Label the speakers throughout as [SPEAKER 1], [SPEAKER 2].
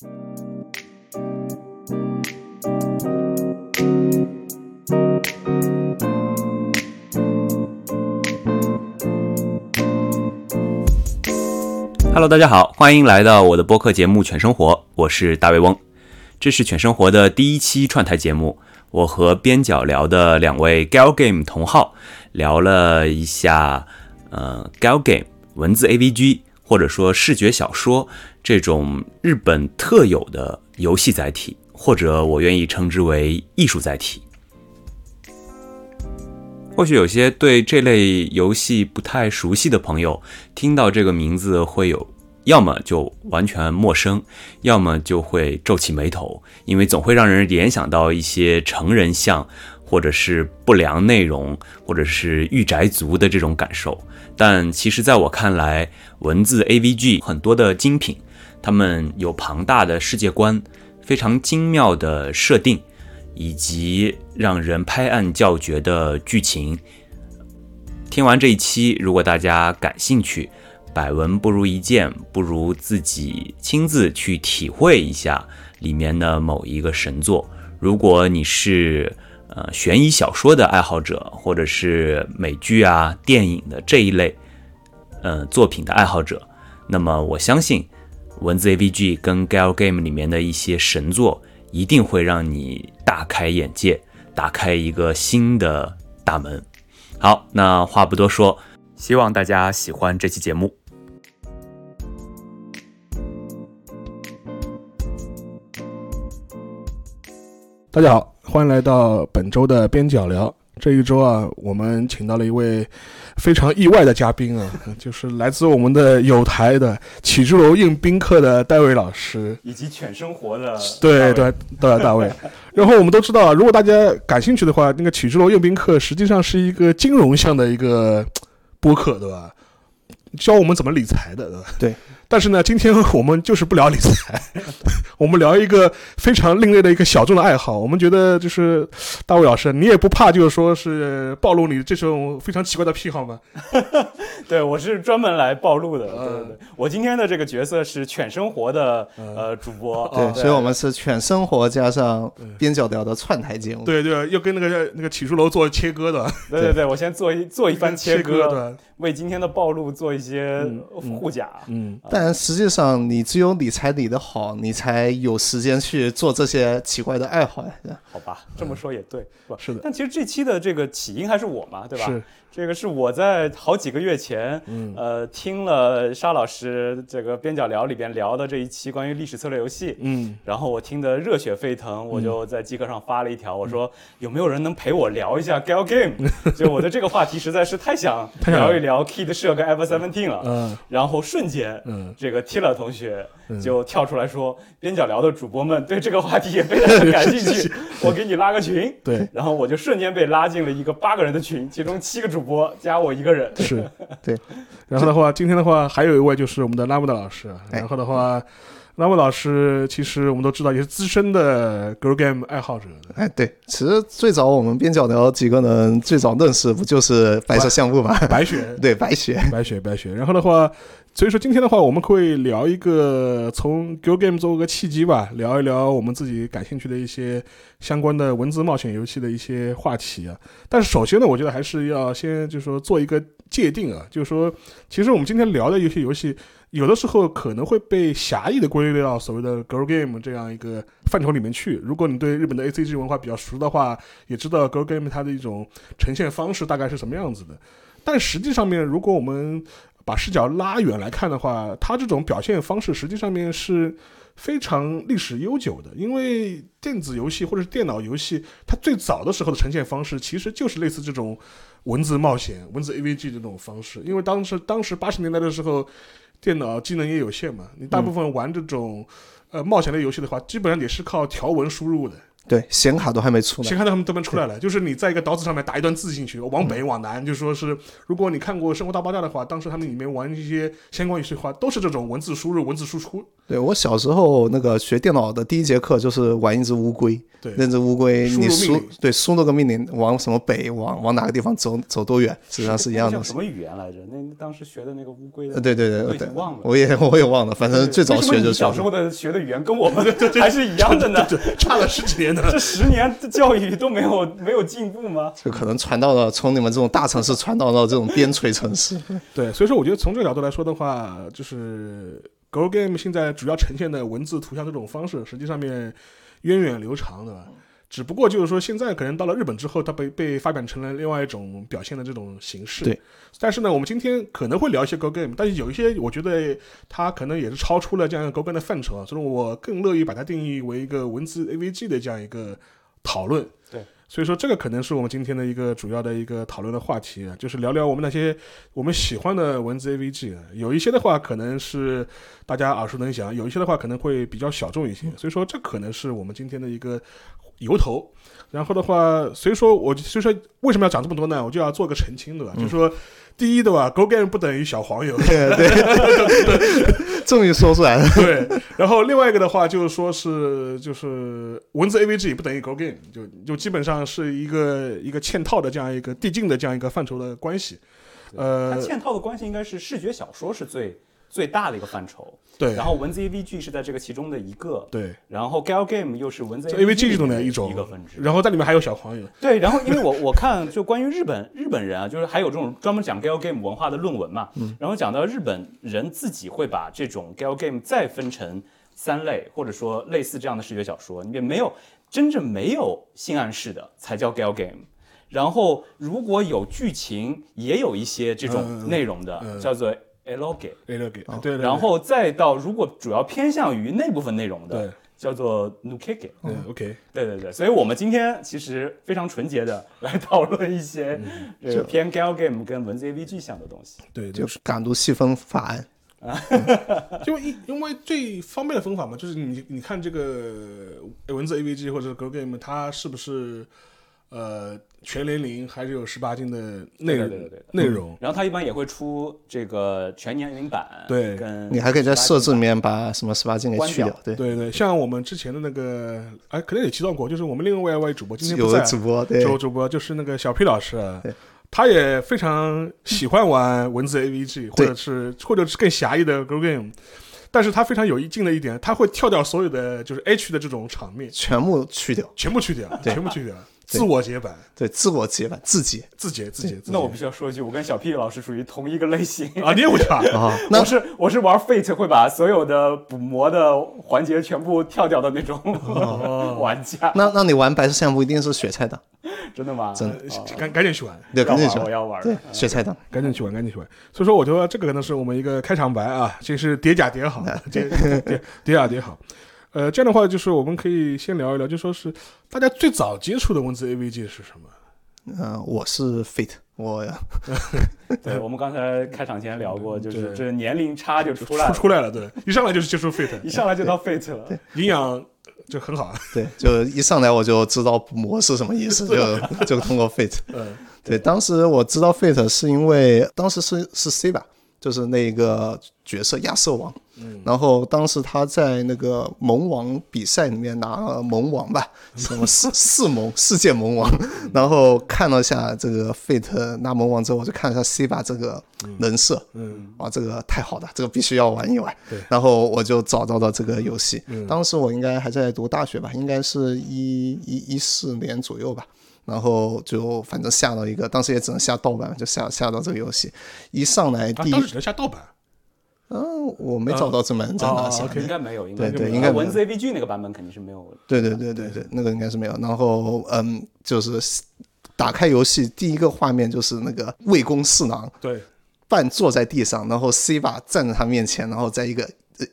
[SPEAKER 1] Hello，大家好，欢迎来到我的播客节目《犬生活》，我是大胃翁。这是《犬生活》的第一期串台节目，我和边角聊的两位 Gal Game 同号聊了一下，呃，Gal Game 文字 AVG 或者说视觉小说这种日本特有的游戏载体，或者我愿意称之为艺术载体。或许有些对这类游戏不太熟悉的朋友，听到这个名字会有，要么就完全陌生，要么就会皱起眉头，因为总会让人联想到一些成人像，或者是不良内容，或者是御宅族的这种感受。但其实，在我看来，文字 AVG 很多的精品，他们有庞大的世界观，非常精妙的设定。以及让人拍案叫绝的剧情。听完这一期，如果大家感兴趣，百闻不如一见，不如自己亲自去体会一下里面的某一个神作。如果你是呃悬疑小说的爱好者，或者是美剧啊、电影的这一类呃作品的爱好者，那么我相信文字 AVG 跟 Gal Game 里面的一些神作。一定会让你大开眼界，打开一个新的大门。好，那话不多说，希望大家喜欢这期节目。
[SPEAKER 2] 大家好，欢迎来到本周的边角聊。这一周啊，我们请到了一位。非常意外的嘉宾啊，就是来自我们的有台的启智楼应宾客的戴维老师，
[SPEAKER 1] 以及犬生活的
[SPEAKER 2] 对对对大卫。然后我们都知道啊，如果大家感兴趣的话，那个启智楼应宾客实际上是一个金融向的一个播客，对吧？教我们怎么理财的，对吧？
[SPEAKER 3] 对。
[SPEAKER 2] 但是呢，今天我们就是不聊理财，我们聊一个非常另类的一个小众的爱好。我们觉得就是大卫老师，你也不怕就是说是暴露你这种非常奇怪的癖好吗？
[SPEAKER 3] 对，我是专门来暴露的。对对对，我今天的这个角色是犬生活的呃主播。
[SPEAKER 4] 对，所以我们是犬生活加上边角料的串台节目。
[SPEAKER 2] 对对，又跟那个那个起书楼做切割的。
[SPEAKER 3] 对对对，我先做一做一番
[SPEAKER 2] 切
[SPEAKER 3] 割，为今天的暴露做一些护甲。
[SPEAKER 2] 嗯。
[SPEAKER 4] 但实际上，你只有理财理得好，你才有时间去做这些奇怪的爱好呀。
[SPEAKER 3] 好吧，这么说也对，
[SPEAKER 2] 是的。
[SPEAKER 3] 但其实这期的这个起因还是我嘛，对吧？
[SPEAKER 2] 是。
[SPEAKER 3] 这个是我在好几个月前，呃，听了沙老师这个边角聊里边聊的这一期关于历史策略游戏，
[SPEAKER 2] 嗯，
[SPEAKER 3] 然后我听得热血沸腾，我就在极客上发了一条，我说有没有人能陪我聊一下 Gal Game？就我的这个话题实在是太想 聊一聊 Kid 社跟 Ever Seventeen 了，
[SPEAKER 2] 嗯，
[SPEAKER 3] 然后瞬间，嗯，这个 Tila 同学就跳出来说，边角聊的主播们对这个话题也非常感兴趣，我给你拉个群，
[SPEAKER 2] 对，
[SPEAKER 3] 然后我就瞬间被拉进了一个八个人的群，其中七个主。播加我一个人
[SPEAKER 2] 是对，然后的话，今天的话还有一位就是我们的拉姆的老师，然后的话，拉姆老师其实我们都知道也是资深的 girl game 爱好者。
[SPEAKER 4] 哎，对，其实最早我们边角聊几个人最早认识不就是白色项目吗？
[SPEAKER 2] 白雪，
[SPEAKER 4] 对，白雪，
[SPEAKER 2] 白雪，白雪。然后的话。所以说今天的话，我们会聊一个从 Go Game 做个契机吧，聊一聊我们自己感兴趣的一些相关的文字冒险游戏的一些话题啊。但是首先呢，我觉得还是要先就是说做一个界定啊，就是说，其实我们今天聊的一些游戏，有的时候可能会被狭义的归类到所谓的 Go Game 这样一个范畴里面去。如果你对日本的 A C G 文化比较熟的话，也知道 Go Game 它的一种呈现方式大概是什么样子的。但实际上面，如果我们把视角拉远来看的话，它这种表现方式实际上面是非常历史悠久的。因为电子游戏或者是电脑游戏，它最早的时候的呈现方式其实就是类似这种文字冒险、文字 AVG 的这种方式。因为当时当时八十年代的时候，电脑技能也有限嘛，你大部分玩这种呃冒险类游戏的话，基本上也是靠条文输入的。
[SPEAKER 4] 对，显卡都还没出来。
[SPEAKER 2] 先看到他们这边出来了，就是你在一个岛子上面打一段字进去，往北往南，就说是如果你看过《生活大爆炸》的话，当时他们里面玩一些相关游戏的话，都是这种文字输入、文字输出。
[SPEAKER 4] 对我小时候那个学电脑的第一节课就是玩一只乌龟，
[SPEAKER 2] 对
[SPEAKER 4] 那只乌龟你输对输那个命令往什么北往往哪个地方走走多远，实际上是一样的。
[SPEAKER 3] 什么语言来着？那当时学的那个乌龟
[SPEAKER 4] 对对对对
[SPEAKER 3] 忘了，
[SPEAKER 4] 我也我也忘了，反正最早学就是
[SPEAKER 3] 小时候的学的语言跟我们还是一样的呢？
[SPEAKER 2] 对，差了十几年的。
[SPEAKER 3] 这十年的教育都没有没有进步吗？
[SPEAKER 4] 就可能传到了从你们这种大城市传到了这种边陲城市。
[SPEAKER 2] 对，所以说我觉得从这个角度来说的话，就是 Go Game 现在主要呈现的文字、图像这种方式，实际上面源远流长，对吧？只不过就是说，现在可能到了日本之后，它被被发展成了另外一种表现的这种形式。
[SPEAKER 4] 对。
[SPEAKER 2] 但是呢，我们今天可能会聊一些 Go Game，但是有一些我觉得它可能也是超出了这样一个 Go Game 的范畴啊，所以我更乐意把它定义为一个文字 AVG 的这样一个讨论。
[SPEAKER 3] 对。
[SPEAKER 2] 所以说，这个可能是我们今天的一个主要的一个讨论的话题啊，就是聊聊我们那些我们喜欢的文字 AVG 啊。有一些的话可能是大家耳熟能详，有一些的话可能会比较小众一些。所以说，这可能是我们今天的一个由头。然后的话，所以说我就所以说为什么要讲这么多呢？我就要做个澄清，对吧？就是说，第一，对吧？Go Game 不等于小黄油，
[SPEAKER 4] 对，终于说出来了。
[SPEAKER 2] 对。然后另外一个的话，就是说是就是文字 AVG 也不等于 Go Game，就就基本上是一个一个嵌套的这样一个递进的这样一个范畴的关系。
[SPEAKER 3] 它
[SPEAKER 2] 呃，
[SPEAKER 3] 嵌套的关系应该是视觉小说是最最大的一个范畴，
[SPEAKER 2] 对。
[SPEAKER 3] 然后文字 AVG 是在这个其中的一个，
[SPEAKER 2] 对，
[SPEAKER 3] 然后 Gal Game 又是文字
[SPEAKER 2] 这 AVG 中
[SPEAKER 3] 的
[SPEAKER 2] 的一种。
[SPEAKER 3] 一个分支。
[SPEAKER 2] 然后在里面还有小黄油，
[SPEAKER 3] 对，然后因为我 我看就关于日本日本人啊，就是还有这种专门讲 Gal Game 文化的论文嘛，然后讲到日本人自己会把这种 Gal Game 再分成三类，或者说类似这样的视觉小说，里面没有真正没有性暗示的才叫 Gal Game。然后如果有剧情，也有一些这种内容的，
[SPEAKER 2] 嗯。
[SPEAKER 3] 叫做
[SPEAKER 2] 给，对对。
[SPEAKER 3] 然后再到如果主要偏向于那部分内容的
[SPEAKER 2] 对，
[SPEAKER 3] 叫做 nukege。
[SPEAKER 2] 对 OK，
[SPEAKER 3] 对对对，所以我们今天其实非常纯洁的来讨论一些这个偏 gal game 跟文字 AVG 项的东西。
[SPEAKER 2] 对，就
[SPEAKER 4] 就是赶读细分法案，
[SPEAKER 2] 因为因因为最方便的方法嘛，就是你你看这个文字 AVG 或者是 Go Game，它是不是呃全年龄还是有十八禁的内容
[SPEAKER 3] 对对对对对
[SPEAKER 2] 内容？
[SPEAKER 3] 然后它一般也会出这个全年龄版，
[SPEAKER 2] 对。
[SPEAKER 3] 跟
[SPEAKER 4] 你还可以在设置里
[SPEAKER 3] 18禁版
[SPEAKER 4] 面把什么十八禁给去掉。对，
[SPEAKER 2] 对对，像我们之前的那个，哎，可能也提到过，就是我们另外一位主播今天不在
[SPEAKER 4] 有的，主播对。
[SPEAKER 2] 主主播就是那个小 P 老师他也非常喜欢玩文字 AVG，或者是或者是更狭义的 Go Game，但是他非常有意境的一点，他会跳掉所有的就是 H 的这种场面，
[SPEAKER 4] 全部去掉，
[SPEAKER 2] 全部去掉，全部去掉，自我解版，
[SPEAKER 4] 对，自我解版自解
[SPEAKER 2] 自解自解。
[SPEAKER 3] 那我必须要说一句，我跟小 P 老师属于同一个类型。
[SPEAKER 2] 啊，你也会跳啊？
[SPEAKER 4] 啊。那
[SPEAKER 3] 我是我是玩 Fate 会把所有的补魔的环节全部跳掉的那种 玩家，
[SPEAKER 4] 那那你玩白色相簿一定是雪菜党，
[SPEAKER 3] 真的吗？
[SPEAKER 4] 真的
[SPEAKER 3] 哦
[SPEAKER 2] 赶赶紧去玩，
[SPEAKER 4] 对，赶紧去玩，
[SPEAKER 3] 我要玩。
[SPEAKER 4] 对，雪菜党，
[SPEAKER 2] 赶紧去玩，赶紧去玩。所以说，我觉得这个可能是我们一个开场白啊，这是叠甲叠好，叠叠叠甲叠好。呃，这样的话，就是我们可以先聊一聊，就说是大家最早接触的文字 AVG 是什么？
[SPEAKER 4] 嗯，我是 Fate，我
[SPEAKER 3] 对，我们刚才开场前聊过，就是这年龄差就出来了，
[SPEAKER 2] 出出来了，对，一上来就是接触 Fate，
[SPEAKER 3] 一上来就到 Fate 了。
[SPEAKER 2] 营养就很好，
[SPEAKER 4] 对，就一上来我就知道补魔是什么意思，就就通过 Fate。
[SPEAKER 2] 嗯，
[SPEAKER 4] 对，当时我知道 Fate 是因为当时是是 C 吧，就是那个角色亚瑟王，
[SPEAKER 2] 嗯。
[SPEAKER 4] 然后当时他在那个萌王比赛里面拿了盟王吧，什么？四四萌世界萌王，然后看了下这个 Fate 拿盟王之后，我就看了下 C 吧这个人设，
[SPEAKER 2] 嗯。
[SPEAKER 4] 哇，这个太好了，这个必须要玩一玩。
[SPEAKER 2] 对。
[SPEAKER 4] 然后我就找到了这个游戏。
[SPEAKER 2] 嗯。
[SPEAKER 4] 当时我应该还在读大学吧，应该是一一一四年左右吧。然后就反正下到一个，当时也只能下盗版，就下下到这个游戏。一上来
[SPEAKER 2] 啊，
[SPEAKER 4] 第一，
[SPEAKER 2] 当时只能下盗版，
[SPEAKER 4] 嗯、我没找到正版在哪下
[SPEAKER 2] 哦
[SPEAKER 4] 的。
[SPEAKER 3] 应该没有，应该
[SPEAKER 4] 对对应该
[SPEAKER 3] 文字 A B G 那个版本肯定是没有。
[SPEAKER 4] 对对对对对，那个应该是没有。然后嗯，就是打开游戏第一个画面就是那个魏公四郎，
[SPEAKER 2] 对，
[SPEAKER 4] 半坐在地上，然后 C 把站在他面前，然后在一个呃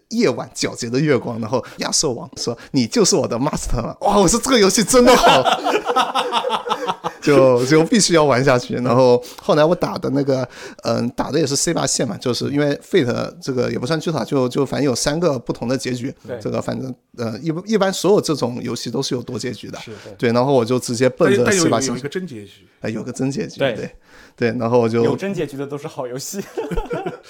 [SPEAKER 4] 夜晚皎洁的月光，然后亚瑟王说：“你就是我的 master 了？”哇，我说这个游戏真的好，就就必须要玩下去。然后后来我打的那个，嗯，打的也是 C 八线嘛，就是因为 Fate 这个也不算巨塔，就就反正有三个不同的结局。
[SPEAKER 3] 对
[SPEAKER 4] 这个反正呃一一般所有这种游戏都是有多结局的。
[SPEAKER 2] 是
[SPEAKER 4] 对，然后我就直接奔着 C 八线
[SPEAKER 2] 有有有一，个真结局，
[SPEAKER 4] 哎，有个真结局，
[SPEAKER 3] 对
[SPEAKER 4] 对对，然后我就
[SPEAKER 3] 有真结局的都是好游戏。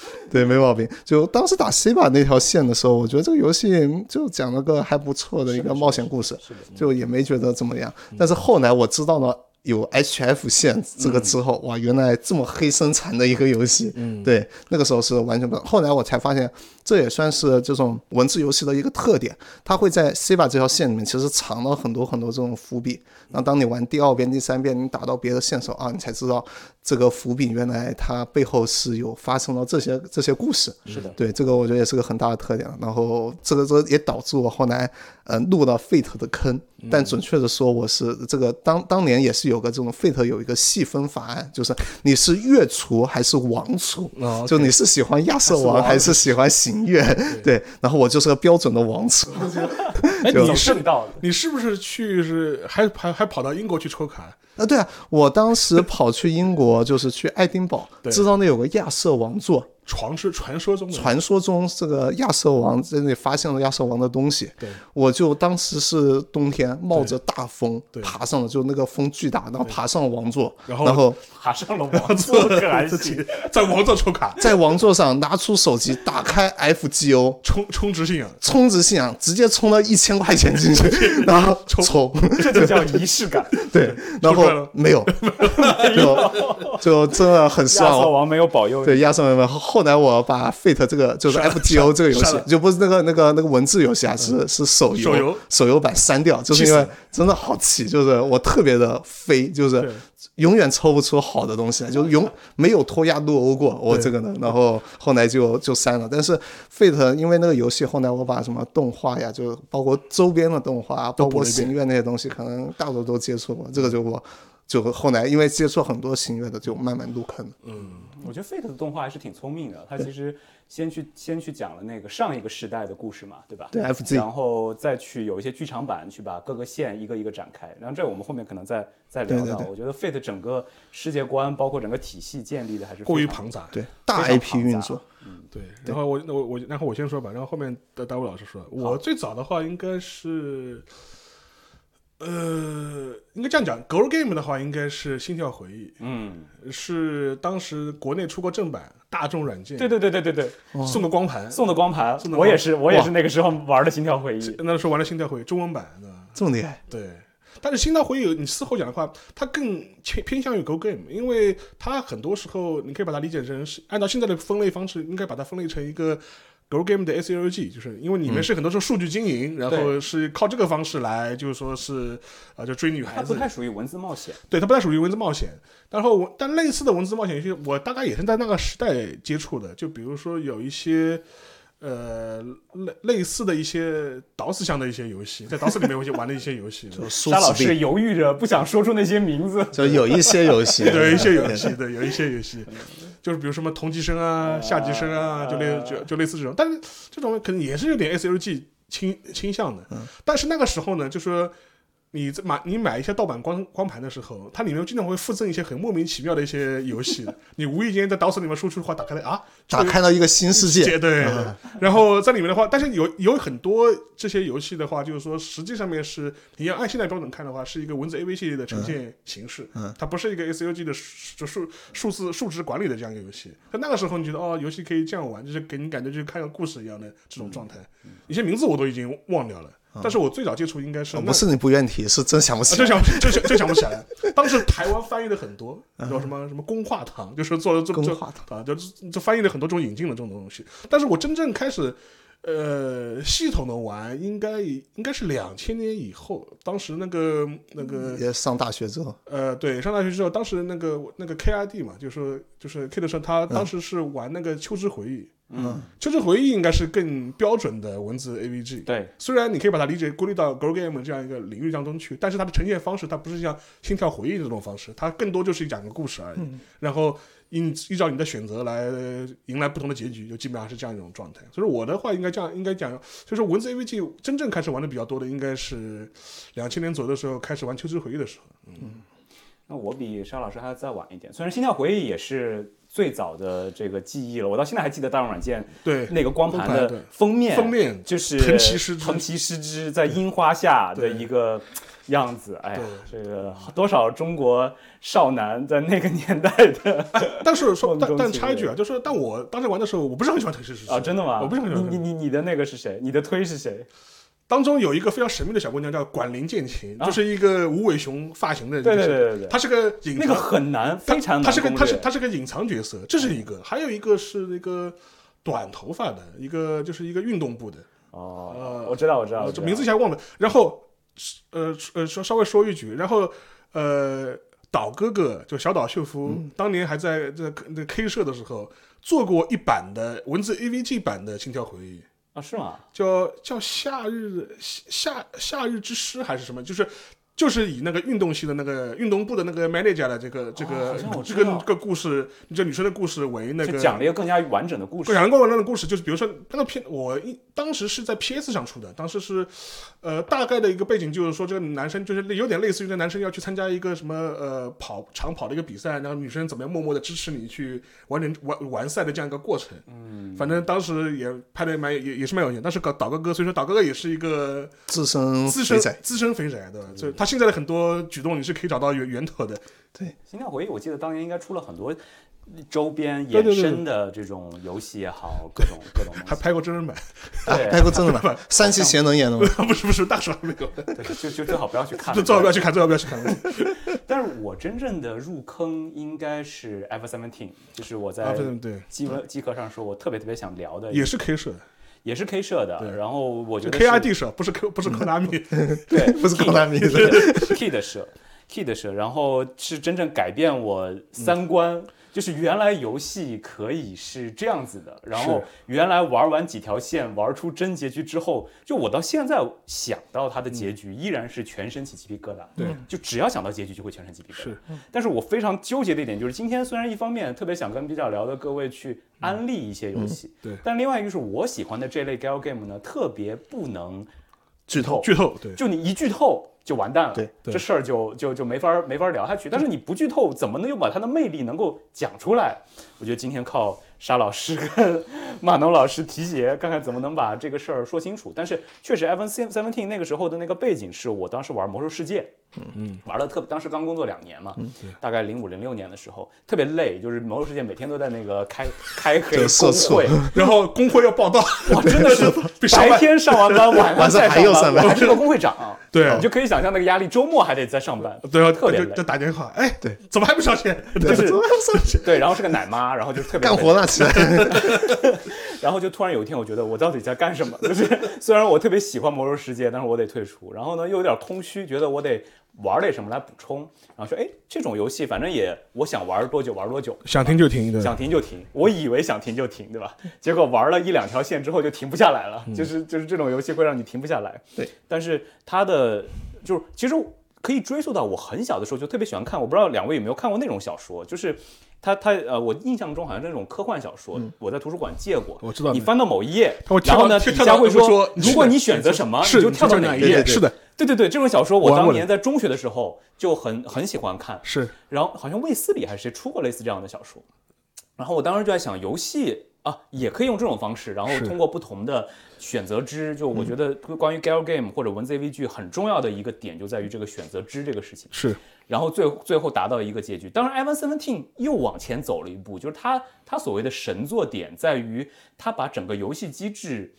[SPEAKER 4] 对，没毛病。就当时打 C 吧那条线的时候，我觉得这个游戏就讲了个还不错的一个冒险故事，就也没觉得怎么样。但是后来我知道了有 HF 线这个之后，哇，原来这么黑生产的一个游戏。嗯，对，那个时候是完全不。后来我才发现，这也算是这种文字游戏的一个特点，它会在 C 把这条线里面其实藏了很多很多这种伏笔。然后当你玩第二遍、第三遍，你打到别的线的时候啊，你才知道这个伏笔原来它背后是有发生了这些这些故事。
[SPEAKER 3] 是的，
[SPEAKER 4] 对，这个我觉得也是个很大的特点。然后这个这个也导致我后来呃入了 Fate 的坑，但准确的说，我是这个当当年也是有个这种 Fate 有一个细分法案，就是你是月厨还是王厨，
[SPEAKER 2] 哦
[SPEAKER 4] 就你是喜欢亚瑟王还是喜欢行月？对，然后我就是个标准的王厨。
[SPEAKER 3] 哎，
[SPEAKER 4] 就
[SPEAKER 3] 你正道的。
[SPEAKER 2] 你是不是去是还还还跑到英国去抽卡？
[SPEAKER 4] 啊，对啊，我当时跑去英国，就是去爱丁堡，知道那有个亚瑟王座，
[SPEAKER 2] 传是传说中的。
[SPEAKER 4] 传说中这个亚瑟王在那里发现了亚瑟王的东西，
[SPEAKER 2] 对，
[SPEAKER 4] 我就当时是冬天，冒着大风
[SPEAKER 2] 对
[SPEAKER 4] 爬上了，就那个风巨大，然后爬上了王座，
[SPEAKER 2] 然后
[SPEAKER 3] 爬上了 王座，可还
[SPEAKER 2] 自
[SPEAKER 3] 行
[SPEAKER 2] 己在王座抽卡，
[SPEAKER 4] 在王座上拿出手机，打开 FGO，
[SPEAKER 2] 充充值信仰，
[SPEAKER 4] 充值信仰，直接充了一千块钱进去，然后充，
[SPEAKER 3] 这就叫仪式感。
[SPEAKER 4] 对，然后没有，就就真的很失望。
[SPEAKER 3] 亚瑟王没有保佑。
[SPEAKER 4] 对，亚瑟王后后来我把 Fate 这个就是
[SPEAKER 2] F T
[SPEAKER 4] O 这个游，戏就不是那个那个那个文字游戏啊，是是手游
[SPEAKER 2] 手游。
[SPEAKER 4] 版删掉，就是因为真的好气，就是我特别的飞，就是
[SPEAKER 2] 对
[SPEAKER 4] 永远抽不出好的东西来，就永没有脱亚入欧过我这个呢，然后后来就就删了。但是 Fate 因为那个游戏，后来我把什么动画呀，就包括周边的动画，包括
[SPEAKER 2] 都补了一遍
[SPEAKER 4] 行月那些东西，可能大多都接触过，这个就我。就后来因为接触很多行月的，就慢慢入坑了。
[SPEAKER 3] 我觉得 Fate 的动画还是挺聪明的，它其实先去先去讲了那个上一个时代的故事嘛，对吧？
[SPEAKER 4] 对，FZ，
[SPEAKER 3] 然后再去有一些剧场版去把各个线一个一个展开，然后这我们后面可能再再聊聊。
[SPEAKER 4] 对对对
[SPEAKER 3] 我觉得 Fate 整个世界观包括整个体系建立的还是
[SPEAKER 2] 过于庞杂。
[SPEAKER 4] 对，大 IP 运作，嗯
[SPEAKER 2] 对，然后我我我然后我先说吧，然后后面的大卫老师说，我最早的话应该是，呃，应该这样讲，Girl Game 的话应该是《心跳回忆
[SPEAKER 3] 嗯，》，
[SPEAKER 2] 是当时国内出过正版，大众软件
[SPEAKER 3] 对对对对对对，
[SPEAKER 2] 送个光盘，
[SPEAKER 3] 送的光盘。
[SPEAKER 2] 送，的
[SPEAKER 3] 我也是我也是那个时候玩的心跳回忆。
[SPEAKER 2] 那时候玩的《心跳回忆》中文版的，
[SPEAKER 4] 这么厉害，
[SPEAKER 2] 对。但是《心跳回忆》，你事后讲的话，它更偏偏向于 Go Game，因为它很多时候你可以把它理解成是按照现在的分类方式，应该把它分类成一个 Go Game 的 SLG，就是因为里面是很多是数据经营，然后是靠这个方式来，就是说是啊、就追女孩子
[SPEAKER 3] 它不，太属于文字冒险，
[SPEAKER 2] 对，它不太属于文字冒险。然后我，但类似的文字冒险游戏，我大概也是在那个时代接触的。就比如说有一些，呃，类类似的一些导死向的一些游戏，在 DOS 里面我就玩的一些游戏，
[SPEAKER 4] 苏
[SPEAKER 3] 沙老师犹豫着不想说出那些名字。
[SPEAKER 4] 就有一些游戏，
[SPEAKER 2] 对，有一些游戏，对，有一些游戏，就是比如什么同级生啊、下级生啊，就类就就类似这种，但是这种可能也是有点 SLG 倾倾向的。但是那个时候呢，就说你在买你买一些盗版光光盘的时候，它里面经常会附赠一些很莫名其妙的一些游戏，你无意间在 DOS 里面输出的话，打开了啊，
[SPEAKER 4] 打开了一个新世界，
[SPEAKER 2] 对，然后在里面的话，但是有有很多这些游戏的话，就是说实际上面是你要按现在标准看的话，是一个文字 AV 系列的呈现形式，
[SPEAKER 4] 嗯
[SPEAKER 2] 它不是一个 SUG 的数数数字数值管理的这样一个游戏。在那个时候，你觉得哦，游戏可以这样玩，就是给你感觉就是看个故事一样的这种状态。一些名字我都已经忘掉了，但是我最早接触应该是
[SPEAKER 4] 不是你不愿提，是真想不
[SPEAKER 2] 啊，
[SPEAKER 4] 起来。
[SPEAKER 2] 真想真想真想不起来。当时台湾翻译的很多，叫什么什么公话堂，就是做了这啊，就就翻译了很多种引进的这种东西。但是我真正开始呃系统的玩，应该应该是两千年以后。当时那个那个
[SPEAKER 4] 也上大学之后，
[SPEAKER 2] 呃，对，上大学之后，当时那个那个 KID 嘛，就是就是 K 的时候，他当时是玩那个《秋之回忆》。
[SPEAKER 4] 嗯，
[SPEAKER 2] 秋之回忆应该是更标准的文字 AVG。
[SPEAKER 3] 对，
[SPEAKER 2] 虽然你可以把它理解归类到 Girl Game 这样一个领域当中去，但是它的呈现方式它不是像心跳回忆这种方式，它更多就是讲个故事而已。然后依依照你的选择来迎来不同的结局，就基本上是这样一种状态。所以我的话应该这样，应该讲，就是文字 AVG 真正开始玩的比较多的，应该是两千年左右的时候开始玩秋之回忆的时候。
[SPEAKER 3] 那我比沙老师还要再晚一点，虽然心跳回忆也是最早的这个记忆了，我到现在还记得大众软件
[SPEAKER 2] 对，
[SPEAKER 3] 那个光盘的封面，
[SPEAKER 2] 封面
[SPEAKER 3] 就是
[SPEAKER 2] 藤崎诗织
[SPEAKER 3] 藤崎诗织在樱花下的一个样子，哎呀，这个多少中国少男在那个年代的
[SPEAKER 2] 但是说，但但插一句啊，就是但我当时玩的时候，我不是很喜欢藤崎诗织
[SPEAKER 3] 啊，真的吗？
[SPEAKER 2] 我不是很喜欢
[SPEAKER 3] 你你你你的那个是谁？你的推是谁？
[SPEAKER 2] 当中有一个非常神秘的小姑娘叫管林剑琴，
[SPEAKER 3] 啊。
[SPEAKER 2] 就是一个无尾熊发型的，
[SPEAKER 3] 对对对对对
[SPEAKER 2] 她是个隐藏，
[SPEAKER 3] 那个很难，
[SPEAKER 2] 她
[SPEAKER 3] 非常难
[SPEAKER 2] 她是个她是
[SPEAKER 3] 略
[SPEAKER 2] 她是个隐藏角色，这是一个，还有一个是那个短头发的一个，就是一个运动部的，
[SPEAKER 3] 哦
[SPEAKER 2] 呃，
[SPEAKER 3] 我知道我知道，我知道。
[SPEAKER 2] 呃这名字一下忘了。然后呃呃稍稍微说一句，然后呃岛哥哥就小岛秀夫，
[SPEAKER 3] 嗯。
[SPEAKER 2] 当年还在这个那个 K 社的时候做过一版的文字 AVG 版的《心跳回忆》。
[SPEAKER 3] 啊是吗？
[SPEAKER 2] 叫叫夏日夏夏日之诗还是什么？就是就是以那个运动系的那个运动部的那个 manager 的这个这
[SPEAKER 3] 哦
[SPEAKER 2] 个、这个这个故事，这女生的故事为那个
[SPEAKER 3] 讲了一个更加完整的故事
[SPEAKER 2] 不。讲过那个故事，就是比如说那个片，我一当时是在 PS 上出的，当时是，呃，大概的一个背景就是说，这个男生就是有点类似于这男生要去参加一个什么呃跑长跑的一个比赛，然后女生怎么样默默的支持你去完成完完赛的这样一个过程。嗯，反正当时也拍的蛮也也是蛮有钱，但是搞岛哥哥，所以说岛哥哥也是一个
[SPEAKER 4] 自身
[SPEAKER 2] 资深
[SPEAKER 4] 肥仔，
[SPEAKER 2] 资深肥宅，对吧？所以他现在的很多举动你是可以找到源源头的。
[SPEAKER 3] 对心跳回忆，我记得当年应该出了很多周边
[SPEAKER 2] 对对对
[SPEAKER 3] 衍生的这种游戏也好，各种 各种
[SPEAKER 2] 还。拍过真人版，
[SPEAKER 4] 啊
[SPEAKER 3] 对
[SPEAKER 4] 拍过真人版，三期贤能演的吗？
[SPEAKER 2] 不是不是，大手还没有，
[SPEAKER 3] 对，就就最好不要去看。
[SPEAKER 2] 最最好不要去看，最好不要去看。
[SPEAKER 3] 但是我真正的入坑应该是 F Seventeen，就是我
[SPEAKER 2] 啊，
[SPEAKER 3] 在
[SPEAKER 2] 对对，
[SPEAKER 3] 机壳机壳上说我特别特别想聊的，
[SPEAKER 2] 也是 K 社的
[SPEAKER 3] 也是 K 社的。然后我觉得
[SPEAKER 2] KID 社，不是 K 不是 Konami。
[SPEAKER 3] 对，
[SPEAKER 4] 不是 Konami 的
[SPEAKER 3] 社，Key 的社，然后是真正改变我三观。就是原来游戏可以是这样子的，然后原来玩完几条线，玩出真结局之后，就我到现在想到它的结局，依然是全身起鸡皮疙瘩。
[SPEAKER 2] 对，
[SPEAKER 3] 就只要想到结局，就会全身鸡皮疙瘩。
[SPEAKER 2] 是，
[SPEAKER 3] 但是我非常纠结的一点就是，今天虽然一方面特别想跟比较聊的各位去安利一些游戏，
[SPEAKER 2] 对。
[SPEAKER 3] 但另外一个是我喜欢的这类 gal game 呢，特别不能
[SPEAKER 4] 剧透，
[SPEAKER 2] 剧透，对，
[SPEAKER 3] 就你一剧透就完蛋了，
[SPEAKER 4] 对
[SPEAKER 2] 对
[SPEAKER 3] 这事儿就就就没法没法聊下去。但是你不剧透，怎么能又把它的魅力能够讲出来？我觉得今天靠沙老师跟马农老师提携，看看怎么能把这个事儿说清楚。但是确实，Evan Seventeen 那个时候的那个背景是我当时玩魔兽世界，
[SPEAKER 2] 嗯。
[SPEAKER 3] 嗯，玩的特，当时刚工作两年嘛，大概零五零六年的时候，特别累，就是魔兽世界每天都在那个开开黑
[SPEAKER 4] 就社
[SPEAKER 3] 工会，
[SPEAKER 2] 然后工会要报道，
[SPEAKER 3] 哇，真的是白天上完班，晚
[SPEAKER 4] 晚上
[SPEAKER 3] 再
[SPEAKER 4] 还要上班。
[SPEAKER 3] 我还是个工会长，
[SPEAKER 2] 对
[SPEAKER 3] 你就可以想象那个压力，周末还得在上班，
[SPEAKER 2] 对，
[SPEAKER 3] 特别累。
[SPEAKER 2] 就就打电话，哎，
[SPEAKER 4] 对，
[SPEAKER 2] 怎么还不上线？
[SPEAKER 3] 就是怎么上去对，然后是个奶妈，然后就特别
[SPEAKER 4] 干活了起来，
[SPEAKER 3] 然后就突然有一天，我觉得我到底在干什么？就是虽然我特别喜欢魔兽世界，但是我得退出。然后呢，又有点空虚，觉得我得玩点什么来补充。然后说，哎，这种游戏反正也我想玩多久玩多久，
[SPEAKER 2] 想停就停，对，
[SPEAKER 3] 想停就停。我以为想停就停，对吧？结果玩了一两条线之后就停不下来了。就是就是这种游戏会让你停不下来。
[SPEAKER 4] 对，
[SPEAKER 3] 但是它的就是其实可以追溯到我很小的时候就特别喜欢看。我不知道两位有没有看过那种小说，就是。他他呃，我印象中好像是那种科幻小说，我在图书馆借过。
[SPEAKER 2] 我知道
[SPEAKER 3] 你翻到某一页然后呢，底下会
[SPEAKER 2] 会说
[SPEAKER 3] 如果你选择什么，你就跳到
[SPEAKER 2] 哪
[SPEAKER 3] 一页。
[SPEAKER 2] 是的，
[SPEAKER 3] 对对对，这种小说我当年在中学的时候就很很喜欢看。
[SPEAKER 2] 是
[SPEAKER 3] 然后好像卫斯理还是谁出过类似这样的小说，然后我当时就在想，游戏啊也可以用这种方式，然后通过不同的选择之，就我觉得关于 gal game 或者文字 AV 剧很重要的一个点就在于这个选择之这个事情，
[SPEAKER 2] 是，
[SPEAKER 3] 然后最最后达到一个结局。当然，Evan Seventeen 又往前走了一步，就是他他所谓的神作点在于他把整个游戏机制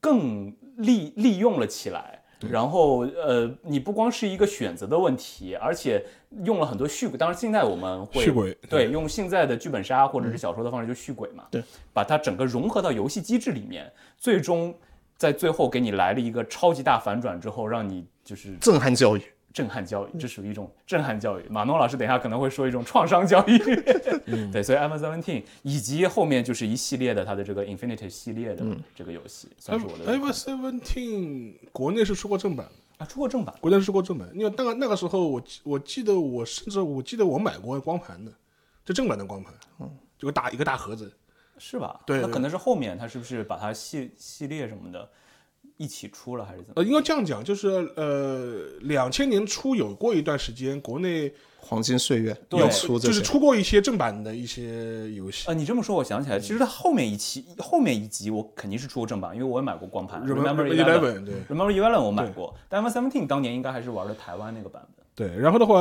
[SPEAKER 3] 更利利用了起来。然后，呃，你不光是一个选择的问题，而且用了很多续轨。当然，现在我们会
[SPEAKER 2] 续轨
[SPEAKER 3] 对，用现在的剧本杀或者是小说的方式就续轨嘛，
[SPEAKER 4] 对，
[SPEAKER 3] 把它整个融合到游戏机制里面，最终在最后给你来了一个超级大反转之后，让你就是
[SPEAKER 4] 震撼教育，
[SPEAKER 3] 震撼教育，这属于一种震撼教育。马诺老师等一下可能会说一种创伤教育。对，所以 Evan Seventeen 以及后面就是一系列的它的这个 Infinity 系列的这个游戏，算是我的
[SPEAKER 2] Ever Seventeen 国内是出过正版？的，
[SPEAKER 3] 啊，出过正版。
[SPEAKER 2] 国内是出过正版，因为那个那个时候我记我记得我甚至我记得我买过光盘的，就正版的光盘，嗯，就个大一个大盒子，
[SPEAKER 3] 是吧？
[SPEAKER 2] 对对。
[SPEAKER 3] 那可能是后面他是不是把它系系列什么的一起出了，还是怎么？
[SPEAKER 2] 呃，应该这样讲，就是呃，两千年初有过一段时间，国内
[SPEAKER 4] 黄金岁月
[SPEAKER 3] 对
[SPEAKER 4] 有出，
[SPEAKER 2] 就是出过一些正版的一些游戏
[SPEAKER 3] 呃，你这么说，我想起来，其实它后面一期后面一集我肯定是出过正版，因为我也买过光盘。Remember
[SPEAKER 2] Eleven。对
[SPEAKER 3] Remember Eleven 我买过，但 Evan Seventeen 当年应该还是玩的台湾那个版本。
[SPEAKER 2] 对，然后的话，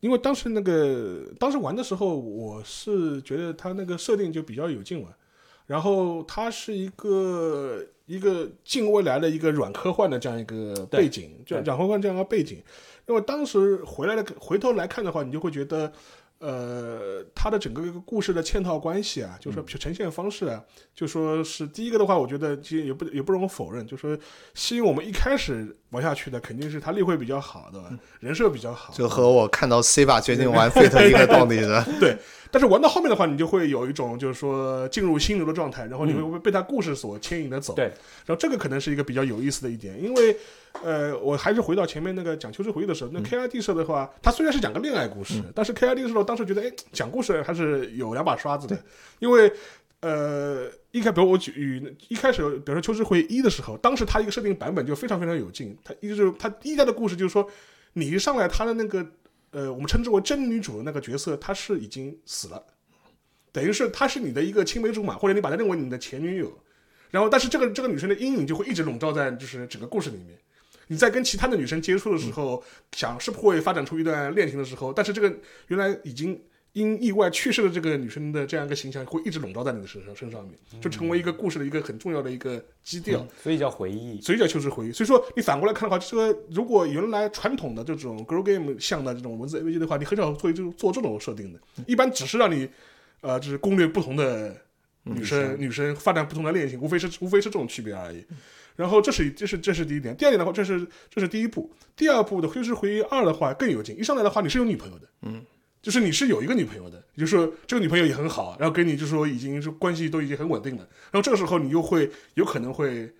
[SPEAKER 2] 因为当时那个当时玩的时候，我是觉得它那个设定就比较有劲玩，然后它是一个一个近未来的一个软科幻的这样一个背景，就软科幻这样一个背景。那么当时回来的回头来看的话，你就会觉得。呃，它的整个一个故事的嵌套关系啊，就是说呈现方式啊，就说是第一个的话，我觉得其实也不也不容否认，就说吸引我们一开始玩下去的肯定是它立会比较好，对吧？人设比较好，
[SPEAKER 4] 就和我看到 C 把决定玩 Fate 一个道理的？
[SPEAKER 2] 对，但是玩到后面的话，你就会有一种就是说进入心流的状态，然后你会被他故事所牵引的走。
[SPEAKER 3] 对，
[SPEAKER 2] 然后这个可能是一个比较有意思的一点，因为呃，我还是回到前面那个讲《秋之回忆》的时候，那 KID 社的话，它虽然是讲个恋爱故事，但是 KID 社当时觉得，哎，讲故事还是有两把刷子的，因为。呃，一开，比如我举一开始，比如说《秋之回忆一》的时候，当时他一个设定版本就非常非常有劲。他一就是它第一代的故事，就是说你一上来，他的那个呃，我们称之为真女主的那个角色，她是已经死了，等于是她是你的一个青梅竹马，或者你把她认为你的前女友。然后，但是这个这个女生的阴影就会一直笼罩在就是整个故事里面。你在跟其他的女生接触的时候，想是不会发展出一段恋情的时候，但是这个原来已经因意外去世的这个女生的这样一个形象，会一直笼罩在你的身上身上面，就成为一个故事的一个很重要的一个基调。
[SPEAKER 3] 所以叫回忆。
[SPEAKER 2] 所以叫秋之回忆。所以说你反过来看的话，这个如果原来传统的这种 girl game 向的这种文字 AVG 的话，你很少会就做这种设定的，一般只是让你呃，就是攻略不同的女生，女生发展不同的恋情，无非是无非是这种区别而已。然后这是这是这是第一点，第二点的话，这是这是第一步。第二步的《秋之回忆二》的话更有劲，一上来的话你是有女朋友的，嗯，就是你是有一个女朋友的，也就是说这个女朋友也很好，然后跟你就说已经是关系都已经很稳定了，然后这个时候你又会有可能会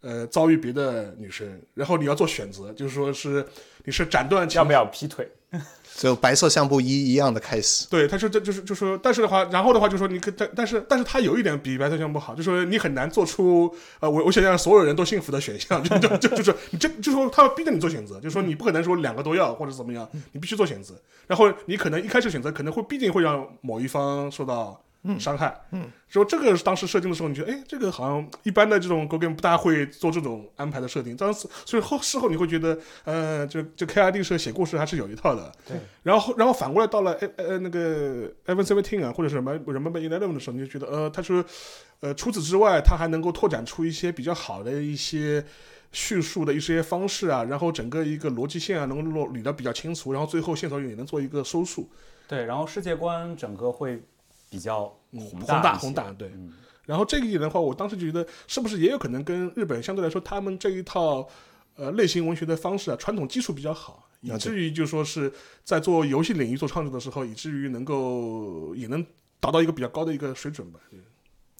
[SPEAKER 2] 呃遭遇别的女生，然后你要做选择，就是说是你是斩断
[SPEAKER 3] 要不要劈腿？
[SPEAKER 4] 就白色相簿一一样的开始。
[SPEAKER 2] 对，他说这就是就说，但是的话，然后的话就说你可但但是但是他有一点比白色相不好，就说你很难做出呃我我想让所有人都幸福的选项，就就就就是你这就说他要逼着你做选择，就说你不可能说两个都要或者怎么样，你必须做选择，然后你可能一开始选择可能会必定会让某一方受到。伤害，嗯，说这个当时设定的时候，你觉得，哎，这个好像一般的这种 Go Game 不大会做这种安排的设定，当时所以后事后你会觉得，呃，就就 KID 社写故事还是有一套的，
[SPEAKER 3] 对。
[SPEAKER 2] 然后然后反过来到了呃呃那个 Evan Seventeen 啊，或者是什么 Remember Eleven 的时候，你就觉得，呃，他是，呃，除此之外，他还能够拓展出一些比较好的一些。叙述的一些方式啊，然后整个一个逻辑线啊，能够捋得比较清楚，然后最后线索也能做一个收束，
[SPEAKER 3] 对，然后世界观整个会比较
[SPEAKER 2] 嗯
[SPEAKER 3] 宏
[SPEAKER 2] 宏
[SPEAKER 3] 大
[SPEAKER 2] 宏大，对。
[SPEAKER 3] 嗯
[SPEAKER 2] 然后这个一点的话，我当时就觉得是不是也有可能跟日本相对来说，他们这一套呃类型文学的方式啊，传统基础比较好，以至于就说是在做游戏领域做创作的时候，以至于能够也能达到一个比较高的一个水准吧。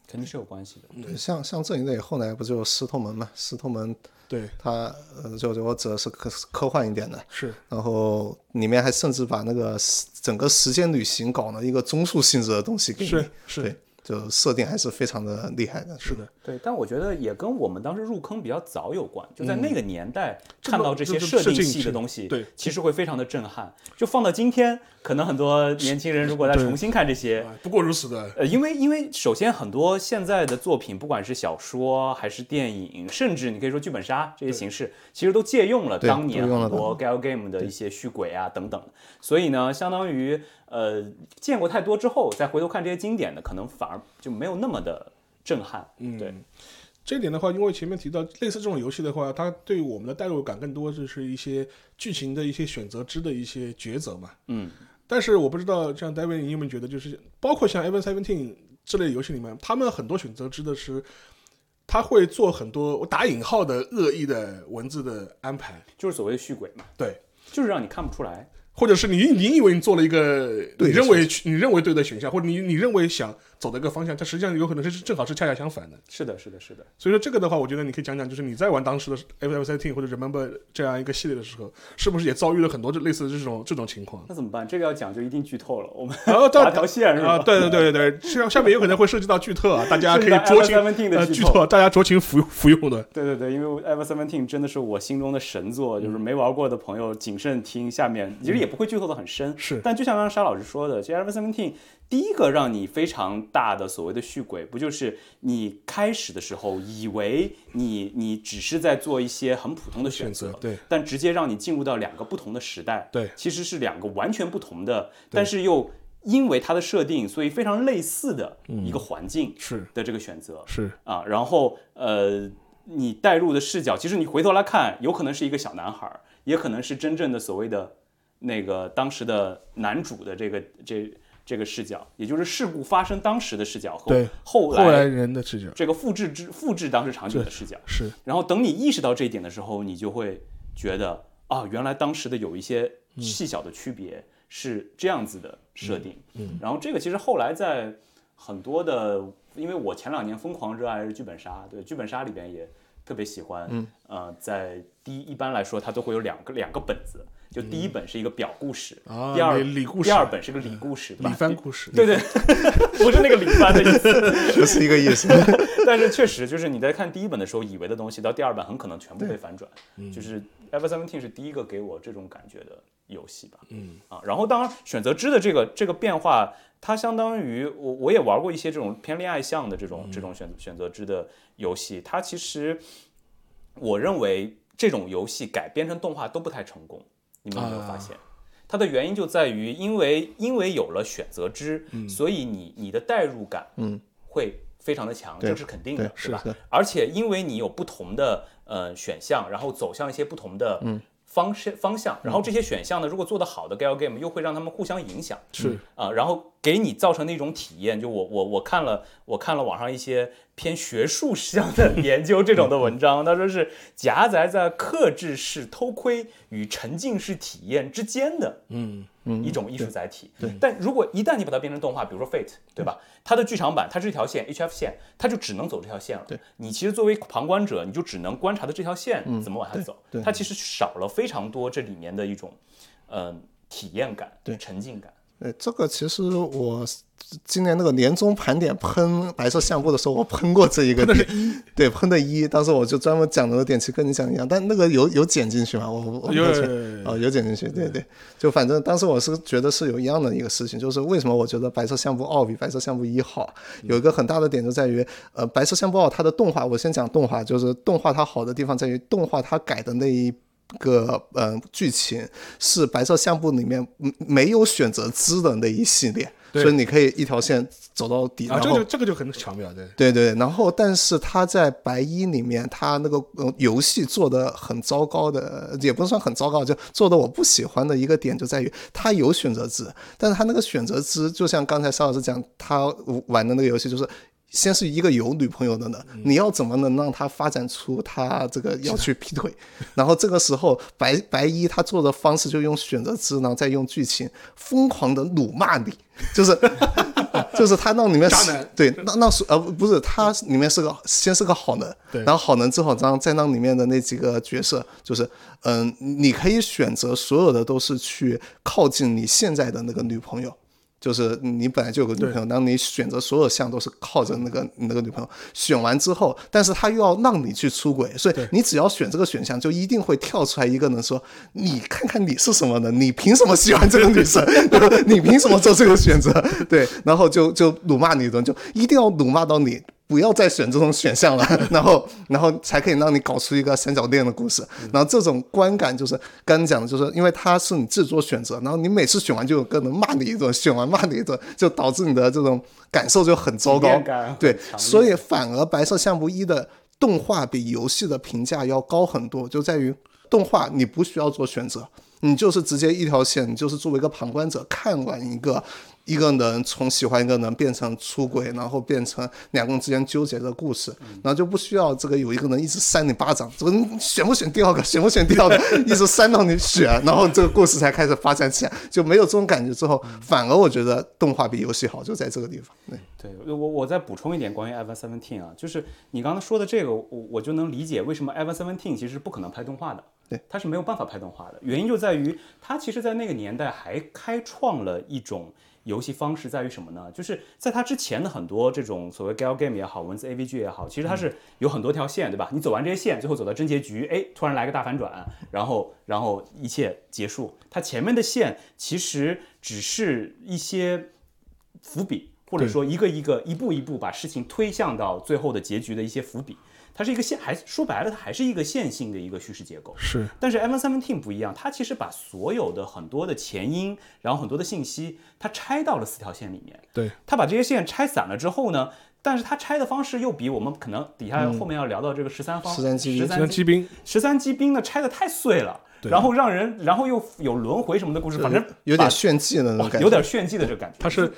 [SPEAKER 2] 对
[SPEAKER 3] 肯定是有关系的。
[SPEAKER 4] 对，像像这一类，后来不就石头门嘛？石头门
[SPEAKER 2] 对，
[SPEAKER 4] 它呃，就就我指的是科科幻一点的，
[SPEAKER 2] 是
[SPEAKER 4] 然后里面还甚至把那个时整个时间旅行搞了一个综述性质的东西给你，
[SPEAKER 2] 是是
[SPEAKER 4] 对，就设定还是非常的厉害的。
[SPEAKER 2] 是的，
[SPEAKER 3] 对，但我觉得也跟我们当时入坑比较早有关，就在那个年代
[SPEAKER 2] 这
[SPEAKER 3] 看到这些设定系的东西，
[SPEAKER 2] 对
[SPEAKER 3] 其实会非常的震撼。就放到今天，可能很多年轻人如果再重新看这些，
[SPEAKER 2] 啊不过如此的。
[SPEAKER 3] 呃，因为因为首先很多现在的作品，不管是小说还是电影，甚至你可以说剧本杀这些形式，其实都借用了当年很多 gal game 的一些续轨啊等等。所以呢，相当于呃见过太多之后，再回头看这些经典的，可能反而就没有那么的震撼。
[SPEAKER 2] 嗯，
[SPEAKER 3] 对，
[SPEAKER 2] 这点的话，因为前面提到类似这种游戏的话，它对我们的代入感更多就是一些剧情的一些选择之的一些抉择嘛。
[SPEAKER 3] 嗯，
[SPEAKER 2] 但是我不知道，像 David，你有没有觉得，就是包括像 Evan Seventeen 这类游戏里面，他们很多选择值的是，他会做很多我打引号的恶意的文字的安排。
[SPEAKER 3] 就是所谓的续轨嘛。
[SPEAKER 2] 对，
[SPEAKER 3] 就是让你看不出来。
[SPEAKER 2] 或者是你你以为你做了一个你认为你认为对的选项，或者你你认为想走的一个方向，它实际上有可能是正好是恰恰相反的。
[SPEAKER 3] 是的，是的，是的。
[SPEAKER 2] 所以说这个的话，我觉得你可以讲讲，就是你在玩当时的 F F Seventeen 或者 Remember 这样一个系列的时候，是不是也遭遇了很多这类似的这种这种情况？
[SPEAKER 3] 那怎么办？这个要讲就一定剧透了。我们
[SPEAKER 2] 然后到
[SPEAKER 3] 画条线是吧？
[SPEAKER 2] 啊，对对对对对，下 下面有可能会涉及到剧透啊，大家可以酌情
[SPEAKER 3] Ever 17的
[SPEAKER 2] 呃
[SPEAKER 3] 剧透，
[SPEAKER 2] 大家酌情服服用的。
[SPEAKER 3] 对对对，因为 Ever Seventeen 真的是我心中的神作，就是没玩过的朋友谨慎听。下面其实也不会剧透的很深，
[SPEAKER 2] 是。
[SPEAKER 3] 但就像刚刚沙老师说的，其实 Ever Seventeen 第一个让你非常大的所谓的续轨，不就是你开始的时候以为你你只是在做一些很普通的选择，
[SPEAKER 2] 对。
[SPEAKER 3] 但直接让你进入到两个不同的时代，
[SPEAKER 2] 对。
[SPEAKER 3] 其实是两个完全不同的，但是又因为它的设定，所以非常类似的一个环境
[SPEAKER 2] 是。
[SPEAKER 3] 的这个选择，
[SPEAKER 2] 是，
[SPEAKER 3] 啊，然后呃，你带入的视角，其实你回头来看，有可能是一个小男孩儿，也可能是真正的所谓的那个当时的男主的这个这这个视角，也就是事故发生当时的视角和
[SPEAKER 2] 对
[SPEAKER 3] 后
[SPEAKER 2] 后来
[SPEAKER 3] 来
[SPEAKER 2] 人的视角
[SPEAKER 3] 这个复制之复制当时场景的视角。
[SPEAKER 2] 是
[SPEAKER 3] 然后等你意识到这一点的时候，你就会觉得啊，原来当时的有一些细小的区别是这样子的设定。嗯，然后这个其实后来在很多的，因为我前两年疯狂热爱剧本杀，对剧本杀里边也特别喜欢。嗯，呃，在第一一般来说，它都会有两个两个本子，就第一本是一个表故事，
[SPEAKER 2] 啊
[SPEAKER 3] 第二第二本是个里故事，对吧
[SPEAKER 2] 李帆故事，
[SPEAKER 3] 对 对，不是那个李帆的意思。
[SPEAKER 4] 不是一个意思。
[SPEAKER 3] 但是确实，就是你在看第一本的时候，以为的东西，到第二本很可能全部被反转。就是《Ever Seventeen》是第一个给我这种感觉的游戏吧。嗯啊，然后当然选择之的这个这个变化，它相当于我我也玩过一些这种偏恋爱向的这种、这种选选择之的游戏，它其实我认为这种游戏改编成动画都不太成功。你们有没有发现？它的原因就在于，因为因为有了选择之，所以你你的代入感，
[SPEAKER 4] 嗯，
[SPEAKER 3] 会非常的强，
[SPEAKER 4] 对
[SPEAKER 3] 这是肯定的，
[SPEAKER 4] 对
[SPEAKER 3] 对吧
[SPEAKER 4] 是？
[SPEAKER 3] 而且因为你有不同的呃选项，然后走向一些不同的方式、方向，然后这些选项呢，如果做得好的 gal game 又会让他们互相影响，
[SPEAKER 2] 是。
[SPEAKER 3] 啊、然后给你造成的一种体验，就我我我看了我看了网上一些偏学术向的研究这种的文章，他说是夹杂在克制式偷窥与沉浸式体验之间的，
[SPEAKER 2] 嗯
[SPEAKER 3] 一种艺术载体。对但如果一旦你把它变成动画，比如说 Fate，对吧？它的剧场版它是一条线 HF 线，它就只能走这条线了。
[SPEAKER 4] 对，
[SPEAKER 3] 你其实作为旁观者，你就只能观察的这条线怎么往下走。
[SPEAKER 4] 对对
[SPEAKER 3] 它其实少了非常多这里面的一种嗯、呃体验感、
[SPEAKER 4] 对
[SPEAKER 3] 沉浸感。
[SPEAKER 4] 对，这个其实我今年那个年终盘点喷白色相簿的时候，我喷过这一个点，对，喷的一，当时我就专门讲了个点，其实跟你讲一样，但那个有有剪进去吗？我我
[SPEAKER 2] 有
[SPEAKER 4] 哦，有剪进去，对对，就反正当时我是觉得是有一样的一个事情，就是为什么我觉得白色相簿二比白色相簿一好，有一个很大的点就在于，呃，白色相簿二它的动画，我先讲动画，就是动画它好的地方在于动画它改的那一。个呃剧情是白色相簿里面嗯没有选择之的那一系列，所以你可以一条线走到底，
[SPEAKER 2] 啊，这个就这个就很巧妙，对，
[SPEAKER 4] 对对，然后但是他在白衣里面，他那个呃游戏做的很糟糕的，也不算很糟糕，就做的我不喜欢的一个点就在于他有选择制，但是他那个选择制就像刚才邵老师讲，他玩的那个游戏就是。先是一个有女朋友的人，你要怎么能让他发展出他这个要去劈腿？然后这个时候白白衣他做的方式就用选择制，然后再用剧情疯狂的辱骂你，就是 就是他那里面
[SPEAKER 2] 渣男
[SPEAKER 4] 对，那那是呃不不是，他里面是个先是个好人，
[SPEAKER 2] 对
[SPEAKER 4] 然后好人之后，然后再让里面的那几个角色，就是嗯，你可以选择所有的都是去靠近你现在的那个女朋友。就是你本来就有个女朋友，然后你选择所有项都是靠着那个那个女朋友，选完之后，但是他又要让你去出轨，所以你只要选这个选项，就一定会跳出来一个人说：“你看看你是什么人，你凭什么喜欢这个女生？你凭什么做这个选择？” 对，然后就就辱骂你的人，就一定要辱骂到你。不要再选这种选项了，然后，然后才可以让你搞出一个三角恋的故事。然后这种观感就是刚刚讲的，就是因为它是你自作选择，然后你每次选完就有个人骂你一顿，选完骂你一顿，就导致你的这种感受就很糟糕。对，所以反而白色相簿一的动画比游戏的评价要高很多，就在于动画你不需要做选择，你就是直接一条线，你就是作为一个旁观者看完一个一个人从喜欢一个人变成出轨，然后变成两个人之间纠结的故事，然后就不需要这个有一个人一直扇你巴掌，这个人选不选第二个，选不选第二个，一直扇到你选，然后这个故事才开始发展起来，就没有这种感觉之后，反而我觉得动画比游戏好，就在这个地方。对，
[SPEAKER 3] 对我我再补充一点关于 Evan Seventeen 啊，就是你刚才说的这个，我我就能理解为什么 Evan Seventeen 其实是不可能拍动画的。
[SPEAKER 4] 对，
[SPEAKER 3] 它是没有办法拍动画的，原因就在于它其实，在那个年代还开创了一种游戏方式，在于什么呢？就是在它之前的很多这种所谓 gal game 也好，文字 AVG 也好，其实它是有很多条线，对吧？你走完这些线，最后走到真结局，哎，突然来个大反转，然后然后一切结束。它前面的线其实只是一些伏笔，或者说一个一个一步一步把事情推向到最后的结局的一些伏笔。它是一个线，还说白了，它还是一个线性的一个叙事结构。
[SPEAKER 2] 是，
[SPEAKER 3] 但是 Evan Seventeen 不一样，它其实把所有的很多的前因，然后很多的信息，它拆到了四条线里面。
[SPEAKER 2] 对，
[SPEAKER 3] 它把这些线拆散了之后呢，但是它拆的方式又比我们可能底下后面要聊到这个十三方
[SPEAKER 4] 十三机兵
[SPEAKER 3] 十
[SPEAKER 2] 十三机兵，
[SPEAKER 3] 十三机兵呢拆的太碎了，
[SPEAKER 2] 对
[SPEAKER 3] 然后让人，然后又有轮回什么的故事，反正
[SPEAKER 4] 有点炫技的那种感觉，
[SPEAKER 3] 有点炫技的这个感觉。
[SPEAKER 2] 它是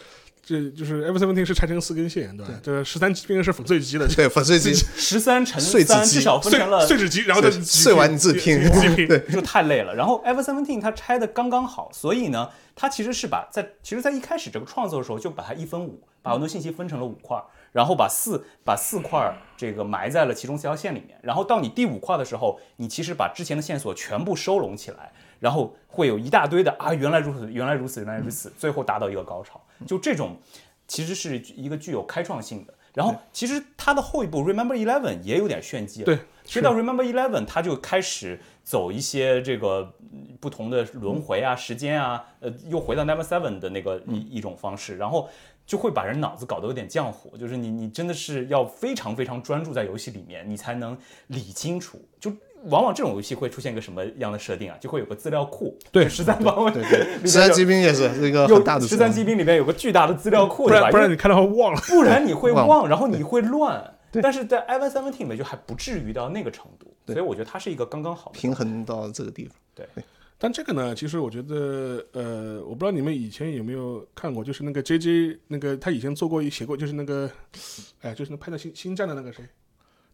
[SPEAKER 2] 这就是 F seventeen 是拆成四根线，对吧？这个十三机兵是粉碎机的，
[SPEAKER 4] 对粉碎机
[SPEAKER 3] 十三乘
[SPEAKER 4] 碎纸
[SPEAKER 3] 三，
[SPEAKER 4] 机
[SPEAKER 3] 至少分
[SPEAKER 2] 碎
[SPEAKER 3] 成了
[SPEAKER 2] 碎纸机，然后再
[SPEAKER 4] 碎碎完你自己拼
[SPEAKER 2] 自己拼。
[SPEAKER 4] 对
[SPEAKER 3] 就太累了。然后 Ever Seventeen 它拆的刚刚好，所以呢，它其实是把在其实，在一开始这个创作的时候就把它一分五，把很多信息分成了五块儿，然后把四把四块儿这个埋在了其中四条线里面。然后到你第五块的时候，你其实把之前的线索全部收拢起来，然后会有一大堆的啊，原来如此，原来如此，原来如此，最后达到一个高潮。就这种其实是一个具有开创性的。然后其实它的后一部 Remember Eleven 也有点炫技了。
[SPEAKER 2] 对，
[SPEAKER 3] 其实到 Remember Eleven，它就开始走一些这个嗯不同的轮回啊、时间啊，呃，又回到 Number Seven 的那个一一种方式，然后就会把人脑子搞得有点浆糊，就是你你真的是要非常非常专注在游戏里面，你才能理清楚。就往往这种游戏会出现一个什么样的设定啊？就会有个资料库，
[SPEAKER 2] 对。
[SPEAKER 3] 十三方位，
[SPEAKER 4] 对对，十三机兵也是是一个
[SPEAKER 3] 有
[SPEAKER 4] 很大的
[SPEAKER 3] 十三机兵里面有个巨大的资料库，
[SPEAKER 2] 不然不然你看到会忘了。
[SPEAKER 3] 不然你会
[SPEAKER 4] 忘
[SPEAKER 3] 忘，然后你会乱。但是在 Ivan Seventeen 里面就还不至于到那个程度，所以我觉得它是一个刚刚好
[SPEAKER 4] 平衡到这个地方。对。
[SPEAKER 2] 但这个呢，其实我觉得，呃，我不知道你们以前有没有看过，就是那个 J J 那个他以前做过一写过，就是那个，哎，就是那拍的星星战的那个谁，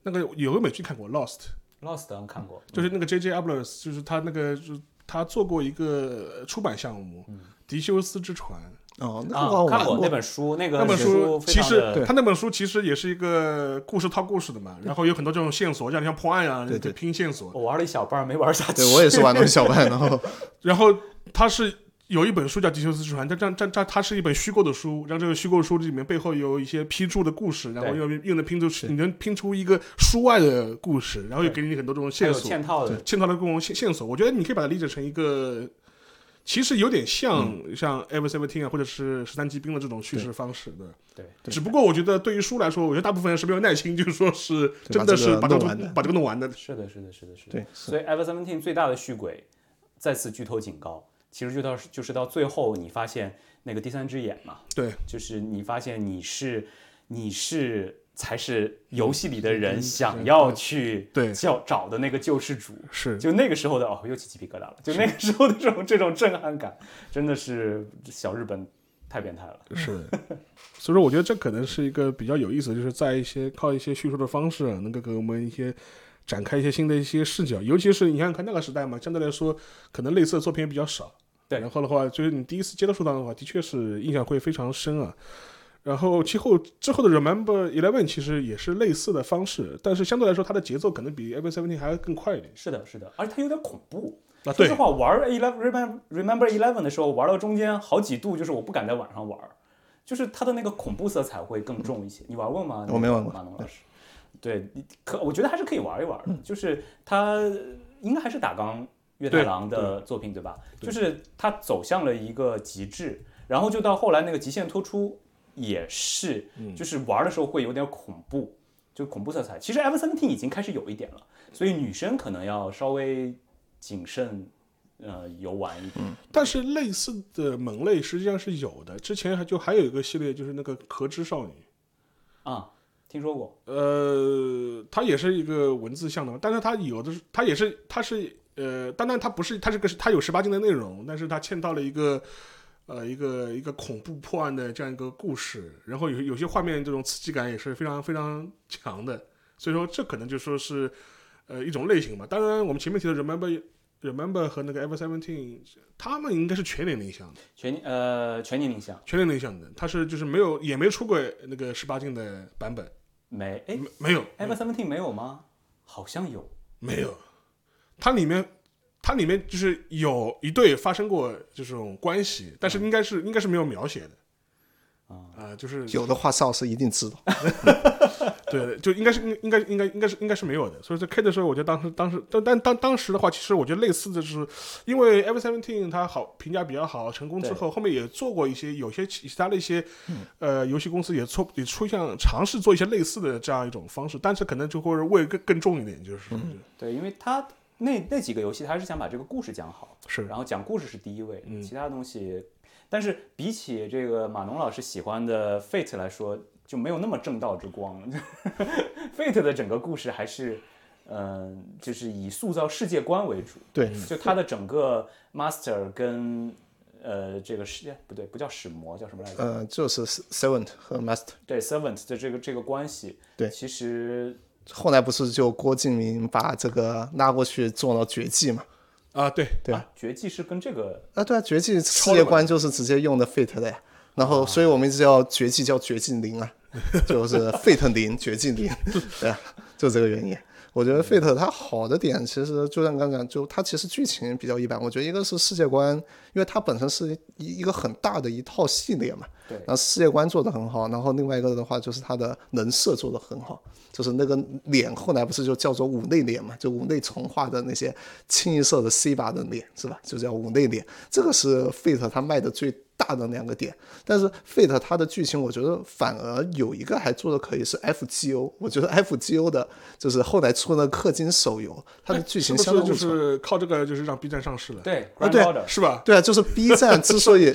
[SPEAKER 2] 那个有个美剧看过？Lost，
[SPEAKER 3] Lost 好像看过，
[SPEAKER 2] 就是那个 J J Abrams，就是他那个就是他做过一个出版项目《迪修斯之船》。
[SPEAKER 4] 哦，那个
[SPEAKER 3] 看过那本书，那个
[SPEAKER 2] 那本书其实他那本书其实也是一个故事套故事的嘛，然后有很多这种线索，像像破案啊，
[SPEAKER 4] 对对
[SPEAKER 2] 拼线索。
[SPEAKER 3] 我玩了一小半没玩下去。
[SPEAKER 4] 对我也是玩了一小半，然后
[SPEAKER 2] 然后他是有一本书叫《吉修斯之船》，但这这这它是一本虚构的书，让这个虚构书里面背后有一些批注的故事，然后
[SPEAKER 3] 对
[SPEAKER 2] 又又能拼出你能拼出一个书外的故事，然后又给你很多这种线索，
[SPEAKER 3] 嵌套的，
[SPEAKER 2] 嵌套的各种线线索。我觉得你可以把它理解成一个。其实有点像、像 Ever Seventeen 啊，或者是十三机兵的这种叙事方式的，
[SPEAKER 3] 对，
[SPEAKER 2] 只不过我觉得对于书来说，我觉得大部分人是没有耐心，就是说是真的是把这个
[SPEAKER 4] 把这个弄完的。
[SPEAKER 3] 是的，是的，是的，是的。
[SPEAKER 4] 对。
[SPEAKER 3] 所以 Ever Seventeen 最大的续轨，再次剧透警告，其实就到就是到最后，你发现那个第三只眼嘛，
[SPEAKER 2] 对，
[SPEAKER 3] 就是你发现你是你是才是游戏里的
[SPEAKER 2] 嗯
[SPEAKER 3] 人想要去
[SPEAKER 2] 对
[SPEAKER 3] 叫找的那个救世主。
[SPEAKER 2] 是
[SPEAKER 3] 就那个时候的哦，又起鸡皮疙瘩了。就那个时候的这种这种震撼感，真的是小日本太变态了。
[SPEAKER 2] 是，所以说我觉得这可能是一个比较有意思，就是在一些靠一些叙述的方式啊，能够给我们一些展开一些新的一些视角，尤其是你想想看那个时代嘛，相对来说可能类似的作品也比较少。
[SPEAKER 3] 对
[SPEAKER 2] 然后的话，就是你第一次接触到的话，的确是印象会非常深啊。然后其后之后的 Remember Eleven 其实也是类似的方式，但是相对来说它的节奏可能比 Ever Seventeen 还要更快一点。
[SPEAKER 3] 是的，是的，而且它有点恐怖。
[SPEAKER 2] 啊，对
[SPEAKER 3] 说实，话，玩 Eleven Remember Remember Eleven 的时候，玩到中间好几度，就是我不敢在晚上玩，就是它的那个恐怖色彩会更重一些。你玩过吗？
[SPEAKER 4] 我没玩过
[SPEAKER 3] 马龙老师。对，你可我觉得还是可以玩一玩
[SPEAKER 2] 嗯
[SPEAKER 3] 的，就是它应该还是打纲月太郎的作品对吧？就是它走向了一个极致，然后就到后来那个极限脱出也是，
[SPEAKER 2] 嗯
[SPEAKER 3] 就是玩的时候会有点恐怖，就恐怖色彩。其实 Ever Seventeen 已经开始有一点了，所以女生可能要稍微谨慎，呃，游玩一点。
[SPEAKER 2] 但是类似的门类实际上是有的。之前还就还有一个系列，就是那个壳之少女。
[SPEAKER 3] 啊，听说过，
[SPEAKER 2] 呃，它也是一个文字向的，但是它有的是，它也是，它是呃，当然它不是，它这个是它有十八禁的内容，但是它嵌到了一个呃一个一个恐怖破案的这样一个故事，然后有有些画面这种刺激感也是非常非常强的，所以说这可能就说是呃一种类型吧。当然，我们前面提的 Remember Remember 和那个 Ever Seventeen，他们应该是全年龄向的，
[SPEAKER 3] 全呃全年龄向。
[SPEAKER 2] 全年龄向的，他是就是没有也没出过那个十八禁的版本，
[SPEAKER 3] 没哎
[SPEAKER 2] 没没有。
[SPEAKER 3] Ever Seventeen 没有吗？好像有。
[SPEAKER 2] 没有，它里面它里面就是有一对发生过这种关系，但是应该是应该是没有描写的。啊、就是
[SPEAKER 4] 有的话，邵老师一定知道。
[SPEAKER 2] 对，就应该是应应该应该应该是应该是没有的。所以在 K 的时候，我觉得当时当时但但当当时的话，其实我觉得类似的就是，因为 Ever Seventeen 它好评价比较好，成功之后，后面也做过一些有些其其他的一些、呃游戏公司也出也出现尝试做一些类似的这样一种方式，但是可能就会味更更重一点，就是、
[SPEAKER 3] 对，因为他那那几个游戏，他还是想把这个故事讲好，
[SPEAKER 2] 是
[SPEAKER 3] 然后讲故事是第一位，
[SPEAKER 2] 嗯
[SPEAKER 3] 其他东西，但是比起这个马农老师喜欢的 Fate 来说，就没有那么正道之光。Fate 的整个故事还是，嗯、就是以塑造世界观为主，
[SPEAKER 4] 对，
[SPEAKER 3] 就它的整个 Master 跟呃这个使不对，不叫使魔，叫什么来着？
[SPEAKER 4] 呃，就是 Servant 和 Master。
[SPEAKER 3] 对 Servant 的这个这个关系，
[SPEAKER 4] 对
[SPEAKER 3] 其实
[SPEAKER 4] 后来不是就郭敬明把这个拉过去做了绝技嘛？
[SPEAKER 2] 啊，对，
[SPEAKER 4] 对
[SPEAKER 3] 啊，绝技是跟这个
[SPEAKER 4] 啊，对啊，绝技世界观就是直接用的 Fate 的呀。然后，所以我们一直叫绝技叫绝技零啊，就是 Fate 零绝技零，对啊，就这个原因。我觉得 Fate 它好的点，其实就像刚讲，就它其实剧情比较一般。我觉得一个是世界观，因为它本身是一一个很大的一套系列嘛，
[SPEAKER 3] 对
[SPEAKER 4] 然后世界观做得很好，然后另外一个的话就是它的人设做得很好，就是那个脸后来不是就叫做五内脸嘛，就五内重画的那些清一色的 C 把的脸是吧？就叫五内脸，这个是 Fate 它卖的最大的两个点。但是 Fate 它的剧情，我觉得反而有一个还做的可以是 FGO，我觉得 FGO 的就是后来出的氪金手游，它的剧情相当不错。
[SPEAKER 2] 是靠这个就是让 B 站上市了，
[SPEAKER 3] 对
[SPEAKER 4] 啊对
[SPEAKER 2] 是吧？
[SPEAKER 4] 对啊，就是 B 站之所以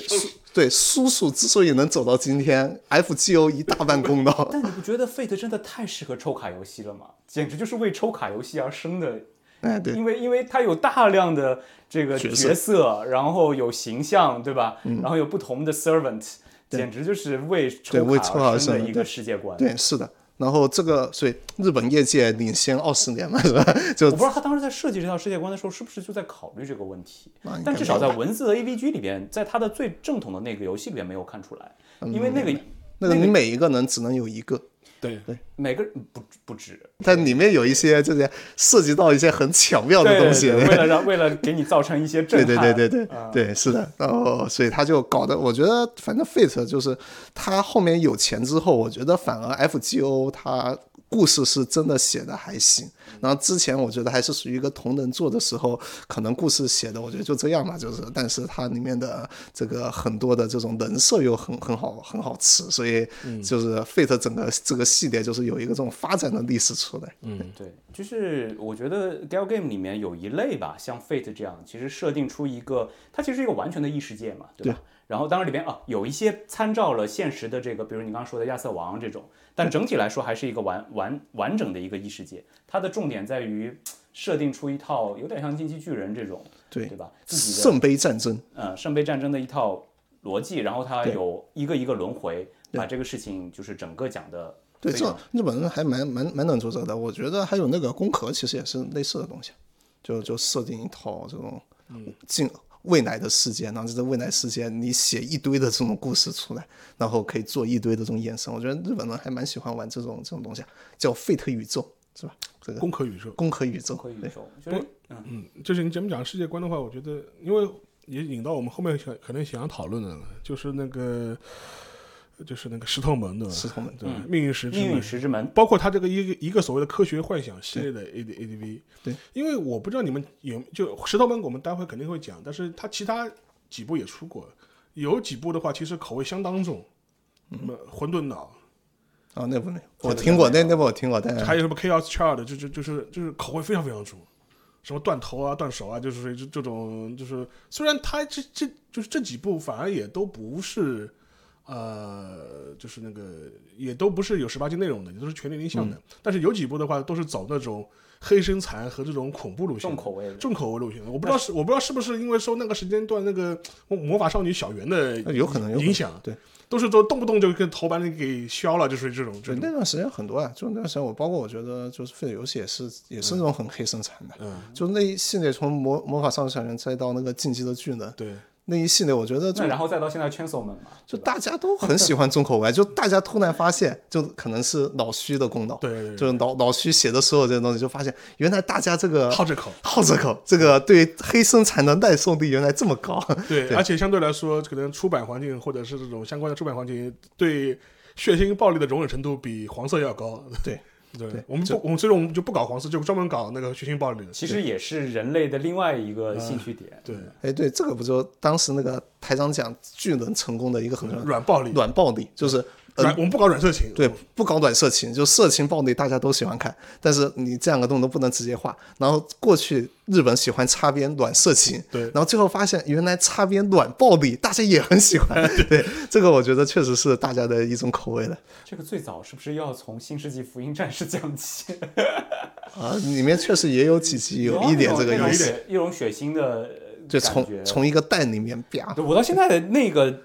[SPEAKER 4] 对叔叔之所以能走到今天，FGO 一大半功劳。
[SPEAKER 3] 但你不觉得 Fate 真的太适合抽卡游戏了吗？简直就是为抽卡游戏而生的。
[SPEAKER 4] 哎，对，
[SPEAKER 3] 因为因为它有大量的这个
[SPEAKER 4] 角色
[SPEAKER 3] 然后有形象，对吧？
[SPEAKER 4] 嗯
[SPEAKER 3] 然后有不同的 servant，简直就是为
[SPEAKER 4] 对
[SPEAKER 3] 抽
[SPEAKER 4] 卡而
[SPEAKER 3] 生的一个世界观。
[SPEAKER 4] 对，是的。然后这个，所以日本业界领先二十年嘛，是吧？就
[SPEAKER 3] 我不知道他当时在设计这套世界观的时候，是不是就在考虑这个问题。但至少在文字和 AVG 里边，在他的最正统的那个游戏里边没有看出来，因为那个
[SPEAKER 4] 嗯那个你每一个人只能有一个，
[SPEAKER 2] 对。对。
[SPEAKER 3] 每个人不不止。
[SPEAKER 4] 但里面有一些就是涉及到一些很巧妙的东西。
[SPEAKER 3] 对对为了让 为了给你造成一些震
[SPEAKER 4] 对
[SPEAKER 3] 撼，
[SPEAKER 4] 对对对对对，是的。然后，所以他就搞得，我觉得反正 Fate 就是他后面有钱之后，我觉得反而 FGO 他故事是真的写的还行。然后之前我觉得还是属于一个同人做的时候，可能故事写的我觉得就这样吧，就是，但是它里面的这个很多的这种人设又很很好很好吃，所以就是 Fate 整个这个系列就是有一个这种发展的历史出来。
[SPEAKER 3] 嗯对，就是我觉得 Gal Game 里面有一类吧，像 Fate 这样，其实设定出一个，它其实是一个完全的异世界嘛，对吧？然后当然里边啊有一些参照了现实的这个，比如你刚刚说的亚瑟王这种，但整体来说还是一个完完完整的一个异世界。它的重点在于设定出一套有点像进击巨人这种，
[SPEAKER 4] 对
[SPEAKER 3] 对吧？自己的
[SPEAKER 4] 圣杯战争，
[SPEAKER 3] 呃圣杯战争的一套逻辑，然后它有一个一个轮回，把这个事情就是整个讲的
[SPEAKER 4] 对，这日本人还蛮蛮蛮能做这个的。我觉得还有那个宫壳，其实也是类似的东西，就就设定一套这种进未来的世界，然后在这未来世界你写一堆的这种故事出来，然后可以做一堆的这种衍生。我觉得日本人还蛮喜欢玩这种这种东西，叫费特宇宙，是吧？这个
[SPEAKER 2] 攻壳宇宙。
[SPEAKER 4] 攻壳宇宙，对
[SPEAKER 3] 嗯
[SPEAKER 2] 嗯，就是你怎么讲世界观的话，我觉得，因为也引到我们后面想可能想要讨论的了，就是那个，就是那个石头门对吧？
[SPEAKER 4] 石头门
[SPEAKER 2] 对吧，命运石之
[SPEAKER 3] 命运
[SPEAKER 2] 门，
[SPEAKER 3] 石之门。
[SPEAKER 2] 包括他这个一个一个所谓的科学幻想系列的 A D A D V，
[SPEAKER 4] 对，
[SPEAKER 2] 因为我不知道你们有就石头门，我们待会肯定会讲，但是他其他几部也出过，有几部的话其实口味相当重，什么混沌脑，
[SPEAKER 4] 啊，那部那，我听过，那那部我听过，但
[SPEAKER 2] 还有什么 Chaos Child，就就就是就是口味非常非常重，什么断头啊、断手啊，就是这这种，就是虽然它这这就是这几部反而也都不是，呃，就是那个也都不是有十八禁内容的，也都是全年龄向的，但是有几部的话都是走那种黑身残和这种恐怖路线，
[SPEAKER 3] 重口味的。
[SPEAKER 2] 重口味路线的。我不知道是我不知道是不是因为受那个时间段那个魔魔法少女小圆的
[SPEAKER 4] 呃有可能有
[SPEAKER 2] 影响，
[SPEAKER 4] 对，
[SPEAKER 2] 都是说动不动就跟头把你给削了，就是这种这
[SPEAKER 4] 对，那段时间很多啊，就那段时间我包括我觉得就是废的游戏也是也是那种很黑生产的，
[SPEAKER 2] 嗯，
[SPEAKER 4] 就那一系列从魔魔法少女小圆再到那个进击的巨人
[SPEAKER 2] 对。
[SPEAKER 4] 那一系列，我觉得就
[SPEAKER 3] 那然后再到现在 Chainsaw Man 嘛，
[SPEAKER 4] 就大家都很喜欢重口味，就大家突然发现，就可能是老徐的功劳，
[SPEAKER 2] 对对对
[SPEAKER 4] 就是老老徐写的所有这些东西，就发现原来大家这个
[SPEAKER 2] 好这口，
[SPEAKER 4] 好这口，这个对黑生产的耐受力原来这么高，
[SPEAKER 2] 对，而且相对来说，可能出版环境或者是这种相关的出版环境，对血腥暴力的容忍程度比黄色要高。
[SPEAKER 4] 对
[SPEAKER 2] 对
[SPEAKER 4] 对，
[SPEAKER 2] 我们不，我们所以我们就不搞黄色，就专门搞那个血腥暴力的。
[SPEAKER 3] 其实也是人类的另外一个兴趣点。
[SPEAKER 2] 对，
[SPEAKER 4] 哎，对，这个不就当时那个台长讲巨能成功的一个很重要的
[SPEAKER 2] 软暴力，
[SPEAKER 4] 软暴力，就是呃，
[SPEAKER 2] 我们不搞软色情。
[SPEAKER 4] 对，不搞软色情，就色情暴力大家都喜欢看，但是你这两个动作不能直接画。然后过去日本喜欢擦边软色情，
[SPEAKER 2] 对。
[SPEAKER 4] 然后最后发现原来擦边软暴力大家也很喜欢，对，这个我觉得确实是大家的一种口味了。
[SPEAKER 3] 这个最早是不是要从《新世纪福音战士》讲起？
[SPEAKER 4] 啊，里面确实也有几集有一点这个意思，
[SPEAKER 3] 血一种血腥的
[SPEAKER 4] 就从从一个蛋里面啪，
[SPEAKER 3] 对我到现在的那个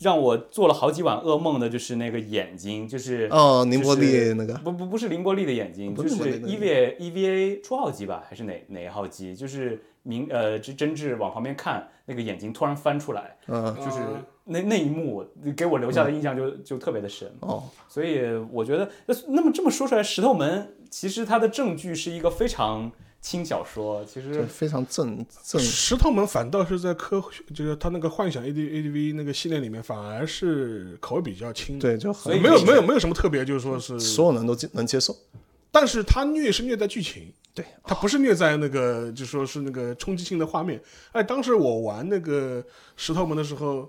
[SPEAKER 3] 让我做了好几晚噩梦的，就是那个眼睛，就是
[SPEAKER 4] 哦，宁波
[SPEAKER 3] 就是
[SPEAKER 4] 利那个
[SPEAKER 3] 不不不是凌波丽的眼睛，就是 EVA EVA 初号机吧，还是哪哪一号机？就是明呃真真挚往旁边看，那个眼睛突然翻出来，
[SPEAKER 4] 嗯
[SPEAKER 3] 就是那那一幕给我留下的印象就就特别的深。
[SPEAKER 4] 哦，
[SPEAKER 3] 所以我觉得，那那么这么说出来，《石头门》其实它的证据是一个非常轻小说，其实
[SPEAKER 4] 非常正正
[SPEAKER 2] 石头门反倒是在科，就是他那个幻想 A D A D V 那个系列里面，反而是口味比较轻的。
[SPEAKER 4] 对，就很
[SPEAKER 2] 没有没有没有什么特别，就是说是，
[SPEAKER 4] 所有人都能接受，
[SPEAKER 2] 但是他虐是虐在剧情，
[SPEAKER 4] 对，
[SPEAKER 2] 他不是虐在那个，就说是那个冲击性的画面。哎，当时我玩那个石头门的时候，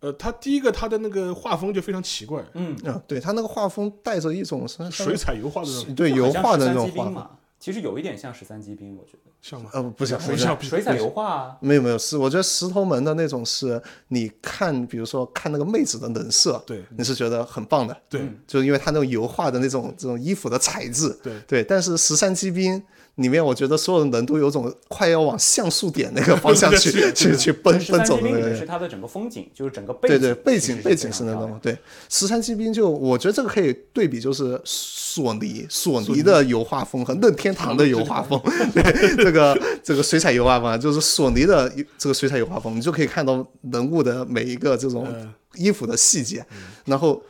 [SPEAKER 2] 呃，他第一个他的那个画风就非常奇怪，
[SPEAKER 3] 嗯，
[SPEAKER 4] 啊，对他那个画风带着一种是
[SPEAKER 2] 水彩油画的那种，
[SPEAKER 4] 对油画的那种画
[SPEAKER 3] 其实有一点像十三级兵，我觉得。
[SPEAKER 2] 像吗？
[SPEAKER 4] 呃，不像，
[SPEAKER 2] 不
[SPEAKER 4] 不像。
[SPEAKER 2] 像，
[SPEAKER 3] 水彩油画啊，
[SPEAKER 4] 没有没有，是我觉得石头门的那种是，你看，比如说看那个妹子的冷色，
[SPEAKER 2] 对。
[SPEAKER 4] 你是觉得很棒的，
[SPEAKER 2] 对。
[SPEAKER 4] 就是因为他那种油画的那种这种衣服的材质，
[SPEAKER 2] 对。
[SPEAKER 4] 对。但是十三级兵里面，我觉得所有人都有种快要往像素点那个方向 去去去奔奔走的那个。
[SPEAKER 3] 是它的整个风景，就是整个背景，
[SPEAKER 4] 对对，背景背景是那种对。十三机兵就我觉得这个可以对比，就是索尼索尼的油画风和任天堂的油画风，对 这个这个水彩油画风啊，就是索尼的这个水彩油画风，你就可以看到人物的每一个这种
[SPEAKER 2] 嗯。
[SPEAKER 4] 衣服的细节，然后。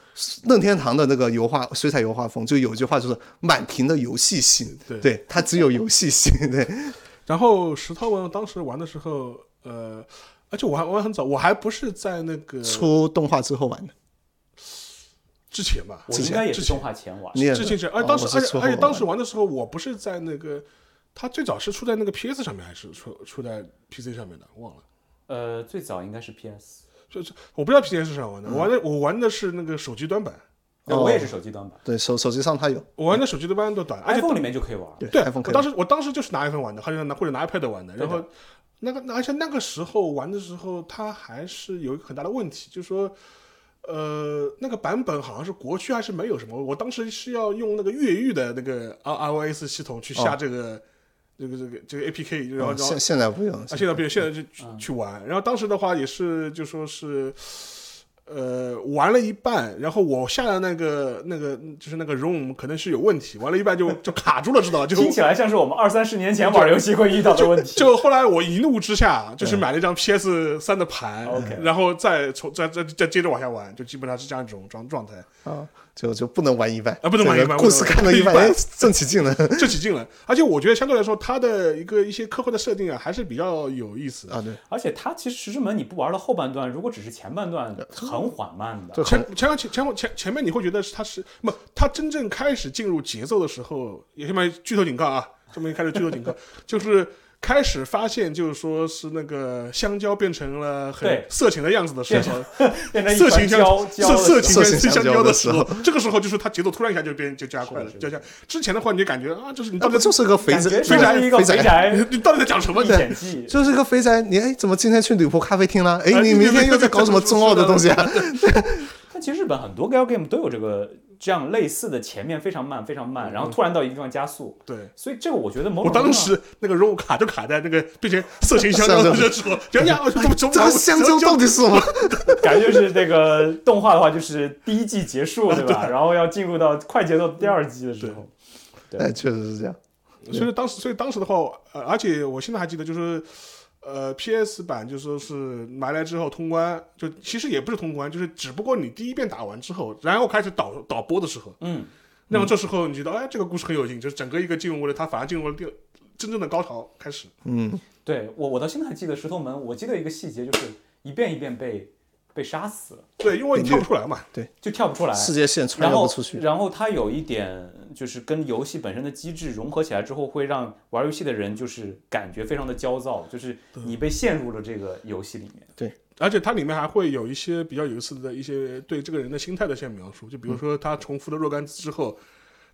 [SPEAKER 4] 任天堂的那个油画水彩油画风，就有一句话就是满屏的游戏性，
[SPEAKER 2] 对。
[SPEAKER 4] 对，它只有游戏性，对，
[SPEAKER 2] 然后石头文当时玩的时候，呃，而且我还玩很早，我还不是在那个
[SPEAKER 4] 出动画之后玩的，
[SPEAKER 2] 之前吧，
[SPEAKER 3] 我应该也是动画前玩。
[SPEAKER 4] 你，也
[SPEAKER 2] 之前是，而
[SPEAKER 4] 哦
[SPEAKER 2] 当时而且而且当时玩的时候，我不是在那个，它最早是出在那个 PS 上面，还是出出在 PC 上面的，忘了。
[SPEAKER 3] 呃，最早应该是 PS，
[SPEAKER 2] 就是我不知道 PS 是啥玩的，我玩的我玩的是那个手机端版，
[SPEAKER 3] 对我也是手机端版
[SPEAKER 4] 对手手机上它有，
[SPEAKER 2] 我玩的手机端版都短
[SPEAKER 3] ，，iPhone 里面就可以玩。
[SPEAKER 4] 对
[SPEAKER 2] 对
[SPEAKER 4] iPhone 可以
[SPEAKER 2] 我当时我当时就是拿 iPhone 玩的，或者拿或者拿 iPad 玩的，然后那个而且那个时候玩的时候，它还是有一个很大的问题，就是说。呃，那个版本好像是国区还是没有什么，我当时是要用那个越狱的那个 R iOS 系统去下这个、这个这个这个 APK，然后然后
[SPEAKER 4] 哦现现在不用，
[SPEAKER 2] 啊，现在不用，现在就去去玩。然后当时的话也是，就说是，呃，玩了一半，然后我下的那个那个就是那个 ROM 可能是有问题，玩了一半就就卡住了，知道吧？就
[SPEAKER 3] 听起来像是我们二三十年前玩游戏会遇到的问题。
[SPEAKER 2] 就后来我一怒之下，就是买了一张 PS 三的盘
[SPEAKER 3] OK
[SPEAKER 2] 然后再从再再再接着往下玩，就基本上是这样一种状状态，
[SPEAKER 4] 啊，就就不能玩一半
[SPEAKER 2] 啊不能玩一半
[SPEAKER 4] 故事看到一半，正起劲了
[SPEAKER 2] 正起劲了。而且我觉得相对来说，它的一个一些科幻的设定啊，还是比较有意思的。
[SPEAKER 4] 啊，对，
[SPEAKER 3] 而且它其实《石之门》你不玩到后半段，如果只是前半段，很缓慢的。
[SPEAKER 4] 就
[SPEAKER 2] 前
[SPEAKER 4] 很
[SPEAKER 2] 前前前前前面你会觉得是他是不，它真正开始进入节奏的时候，也下面剧透警告啊，这么一开始剧透警告，就是开始发现就是说是那个香蕉变成了很色情的样子的时候，
[SPEAKER 3] 变成
[SPEAKER 2] 色情香
[SPEAKER 3] 胶胶的
[SPEAKER 2] 色色情
[SPEAKER 4] 香
[SPEAKER 2] 香
[SPEAKER 4] 蕉的时
[SPEAKER 2] 候，这个时候就是他节奏突然一下就变就加快了，就像之前的话你就感觉啊，就是你到底
[SPEAKER 4] 就是个肥宅
[SPEAKER 3] 肥宅，一个
[SPEAKER 4] 肥
[SPEAKER 3] 肥
[SPEAKER 4] 宅，
[SPEAKER 3] 宅
[SPEAKER 2] 你到底在讲什么？
[SPEAKER 3] 历
[SPEAKER 2] 你。
[SPEAKER 4] 就是个肥宅。你哎，怎么今天去女仆咖啡厅了？哎，
[SPEAKER 2] 哎
[SPEAKER 4] 你明天又在搞什么中奥的东西啊？
[SPEAKER 3] 但 其实日本很多 girl game 都有这个这样类似的前面非常慢非常慢，然后突然到一个地方加速，
[SPEAKER 2] 对。
[SPEAKER 3] 所以这个我觉得某
[SPEAKER 2] 我当时那个任务卡就卡在那个变成色情香蕉的时候，人家怎么怎么
[SPEAKER 4] 这个香蕉到底是什么？
[SPEAKER 3] 感觉就是那个动画的话，就是第一季结束对吧？然后要进入到快节奏第二季的时候，对
[SPEAKER 4] 哎，确实是这样。
[SPEAKER 2] 所以当时，所以当时的话，呃，而且我现在还记得，就是，呃，PS 版就说是买来之后通关，就其实也不是通关，就是只不过你第一遍打完之后，然后开始导导播的时候，
[SPEAKER 3] 嗯，
[SPEAKER 2] 那么这时候你觉得，哎，这个故事很有劲，就是整个一个进入了，它反而进入了第真正的高潮开始。
[SPEAKER 4] 嗯，
[SPEAKER 3] 对我我到现在还记得石头门，我记得一个细节就是一遍一遍被被杀死了，
[SPEAKER 2] 对，因为你跳不出来嘛。
[SPEAKER 3] 对就跳不出来。
[SPEAKER 4] 世界线穿不出去。
[SPEAKER 3] 然后它有一点就是跟游戏本身的机制融合起来之后，会让玩游戏的人就是感觉非常的焦躁，就是你被陷入了这个游戏里面。
[SPEAKER 2] 对而且它里面还会有一些比较有意思的一些对这个人的心态的一些描述，就比如说他重复了若干次之后，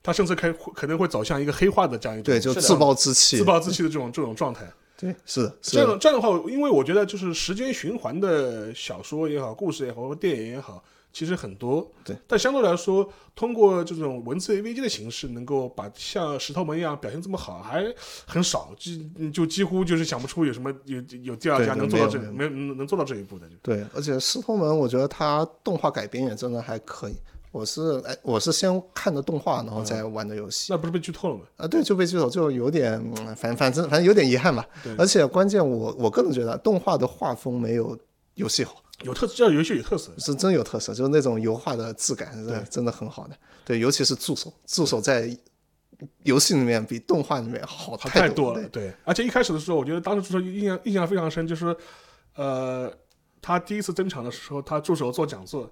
[SPEAKER 2] 他甚至开可能会走向一个黑化的这样一种
[SPEAKER 4] 对，就是自暴自弃
[SPEAKER 2] 自。暴自弃的这种这种状态。
[SPEAKER 4] 对，是
[SPEAKER 2] 这样这样的话，因为我觉得就是时间循环的小说也好，故事也好，或电影也好，其实很多。
[SPEAKER 4] 对，
[SPEAKER 2] 但相对来说，通过这种文字 AVG 的形式，能够把像石头门一样表现这么好，还很少，就就几乎就是想不出有什么有有第二家能做到这
[SPEAKER 4] 没有
[SPEAKER 2] 能做到这一步的。
[SPEAKER 4] 对，而且石头门，我觉得它动画改编也真的还可以。我是哎，我是先看的动画，然后再玩的游戏。
[SPEAKER 2] 那不是被剧透了吗？
[SPEAKER 4] 啊，对，就被剧透，就有点，嗯反反正反正有点遗憾吧。而且关键我我个人觉得动画的画风没有游戏好，
[SPEAKER 2] 有特这游戏有特色，
[SPEAKER 4] 是真有特色，就是那种油画的质感是
[SPEAKER 2] 对
[SPEAKER 4] 真的很好的。对，尤其是助手，助手在游戏里面比动画里面好
[SPEAKER 2] 好
[SPEAKER 4] 太
[SPEAKER 2] 多了。
[SPEAKER 4] 对
[SPEAKER 2] 对，而且一开始的时候，我觉得当时助手印象印象非常深，就是呃，他第一次登场的时候，他助手做讲座。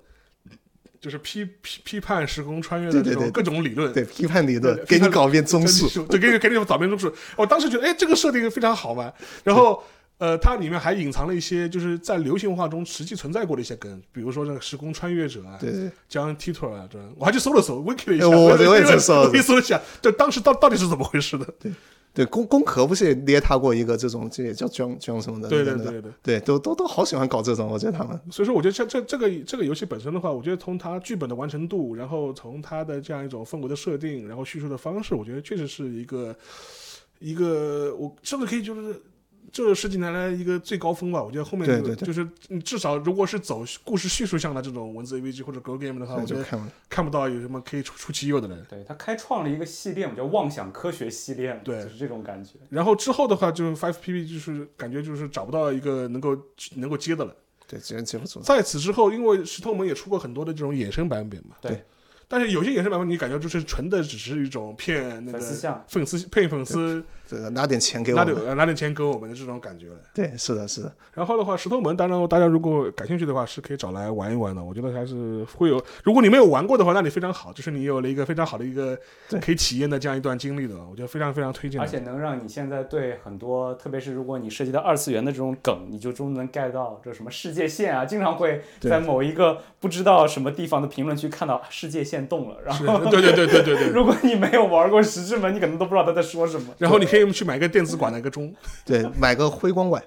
[SPEAKER 2] 就是批批批判时空穿越的这种各种理论，
[SPEAKER 4] 对，批判理论给你搞一遍综述。
[SPEAKER 2] 述，就给你给你搞遍综述。我当时觉得，哎，这个设定非常好玩。然后，呃，它里面还隐藏了一些就是在流行文化中实际存在过的一些梗，比如说那个时空穿越者啊，
[SPEAKER 4] 对对
[SPEAKER 2] 江 Titor 啊，这我还去搜了搜，wiki 了一下，
[SPEAKER 4] 哎我 我也去搜了
[SPEAKER 2] 我也搜了一下，就，当时到到底是怎么回事的？
[SPEAKER 4] 对，工工壳不是也捏他过一个这种，这也叫装装什么的？
[SPEAKER 2] 对对对对。
[SPEAKER 4] 对，都都都好喜欢搞这种，我觉得他们。
[SPEAKER 2] 所以说，我觉得这这这个这个游戏本身的话，我觉得从它剧本的完成度，然后从它的这样一种氛围的设定，然后叙述的方式，我觉得确实是一个一个我甚至可以就是这十几年来一个最高峰吧。我觉得后面这个
[SPEAKER 4] 对对对
[SPEAKER 2] 就是嗯至少如果是走故事叙述向的这种文字 AVG 或者 Go Game 的话，我觉得
[SPEAKER 4] 对就看完。
[SPEAKER 2] 看不到有什么可以出出其右的人。
[SPEAKER 3] 对他开创了一个系列，我们叫妄想科学系列，
[SPEAKER 2] 对
[SPEAKER 3] 就是这种感觉。
[SPEAKER 2] 然后之后的话，就是 Five PP 就是感觉就是找不到一个能够能够接的了。
[SPEAKER 4] 对，接接不住。
[SPEAKER 2] 在此之后，因为石头门也出过很多的这种衍生版本嘛，
[SPEAKER 3] 对。
[SPEAKER 2] 但是有些衍生版本，你感觉就是纯的，只是一种骗那个
[SPEAKER 3] 粉丝像
[SPEAKER 2] 粉丝骗粉丝
[SPEAKER 4] 这个拿点钱给我
[SPEAKER 2] 拿
[SPEAKER 4] 们。
[SPEAKER 2] 点拿点钱给我们的这种感觉了。
[SPEAKER 4] 对，是的，是的。
[SPEAKER 2] 然后的话，石头门，当然大家如果感兴趣的话，是可以找来玩一玩的。我觉得还是会有，如果你没有玩过的话，那你非常好，就是你有了一个非常好的一个
[SPEAKER 4] 对
[SPEAKER 2] 可以体验的这样一段经历的，我觉得非常非常推荐。
[SPEAKER 3] 而且能让你现在对很多，特别是如果你涉及到二次元的这种梗，你就终能 get 到这什么世界线啊，经常会 在某一个不知道什么地方的评论区看到世界线动了，然后
[SPEAKER 2] 对对对对对对。
[SPEAKER 3] 如果你没有玩过石之门，你可能都不知道他在说什么。
[SPEAKER 2] 然后你可以去买个电子管的一个钟，
[SPEAKER 4] 对，买个辉光管。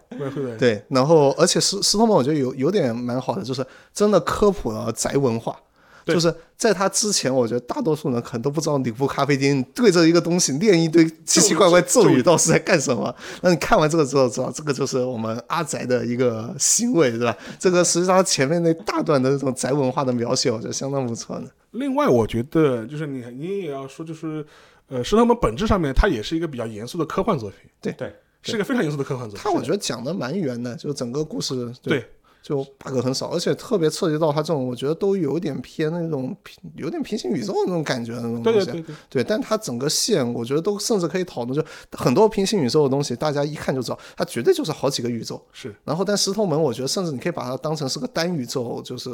[SPEAKER 4] 对，然后而且石石头门我觉得有有点蛮好的，就是真的科普了宅文化。就是在他之前，我觉得大多数人可能都不知道里布咖啡厅对着一个东西念一堆奇奇怪怪咒
[SPEAKER 2] 咒语
[SPEAKER 4] 语到底是在干什么。那你看完这个之后，知道这个就是我们阿宅的一个行为，对吧？这个实际上前面那大段的那种宅文化的描写，我觉得相当不错的。
[SPEAKER 2] 另外，我觉得就是你你也要说，就是呃，石头门本质上面它也是一个比较严肃的科幻作品，
[SPEAKER 4] 对
[SPEAKER 3] 对，
[SPEAKER 2] 是一个非常严肃的科幻作品。
[SPEAKER 4] 它我觉得讲的蛮圆的，就整个故事
[SPEAKER 2] 对
[SPEAKER 4] 就 bug 很少，而且特别涉及到它这种，我觉得都有点偏那种平有点平行宇宙那种感觉的那种东西。
[SPEAKER 2] 对对对对，
[SPEAKER 4] 对，但它整个线，我觉得都甚至可以讨论，就很多平行宇宙的东西，大家一看就知道，它绝对就是好几个宇宙。
[SPEAKER 2] 是
[SPEAKER 4] 然后，但石头门，我觉得甚至你可以把它当成是个单宇宙，就是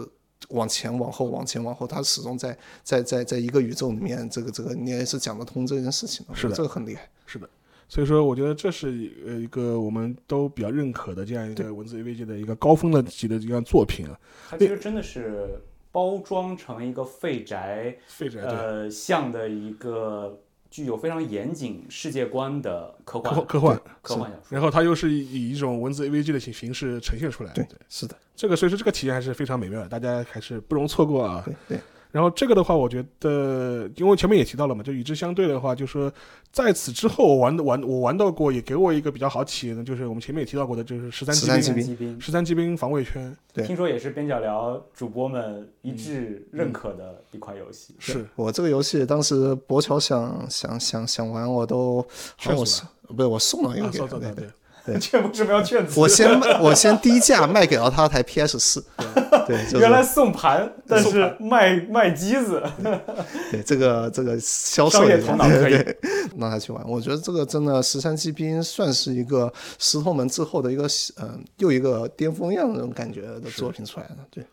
[SPEAKER 4] 往前、往后、往前、往后，他始终在在在在一个宇宙里面，这个这个你也是讲得通这件事情的。这个很厉害。
[SPEAKER 2] 是的。所以说，我觉得这是呃一个我们都比较认可的这样一个文字 AVG 的一个高峰的级的一样作品啊。
[SPEAKER 3] 它其实真的是包装成一个废宅
[SPEAKER 2] 废宅
[SPEAKER 3] 呃像的一个具有非常严谨世界观的科幻
[SPEAKER 2] 科科幻，
[SPEAKER 3] 科幻小说。
[SPEAKER 2] 然后它又是以一种文字 AVG 的形形式呈现出来。
[SPEAKER 4] 对，是的，
[SPEAKER 2] 这个所以说这个体验还是非常美妙的，大家还是不容错过啊。
[SPEAKER 4] 对对。
[SPEAKER 2] 然后这个的话，我觉得，因为前面也提到了嘛，就与之相对的话，就说在此之后，我玩玩我玩到过，也给我一个比较好体验的，就是我们前面也提到过的，就是十三机
[SPEAKER 4] 13
[SPEAKER 2] 兵，
[SPEAKER 4] 骑兵
[SPEAKER 3] 骑兵，
[SPEAKER 2] 十三机兵防卫圈
[SPEAKER 4] 对
[SPEAKER 3] 听说也是边角聊主播们一致认可的一款游戏。
[SPEAKER 2] 是
[SPEAKER 4] 我这个游戏当时博乔想想想想玩，我都好像我
[SPEAKER 2] 劝死
[SPEAKER 4] 送不是我送了一个
[SPEAKER 2] 啊，
[SPEAKER 4] 给他，
[SPEAKER 2] そうそう
[SPEAKER 4] 对
[SPEAKER 2] 对
[SPEAKER 4] 对。
[SPEAKER 3] 这为什么要劝辞？
[SPEAKER 4] 我先卖我先低价卖给了他台 PS 四，对，就是
[SPEAKER 3] 原来送盘，但是卖卖机子，
[SPEAKER 4] 对这个这个销售
[SPEAKER 3] 商业
[SPEAKER 4] 一下
[SPEAKER 3] 头脑可以
[SPEAKER 4] 对对。让他去玩。我觉得这个真的十三机兵算是一个石头门之后的一个嗯、又一个巅峰一样的那种感觉的作品出来了，对。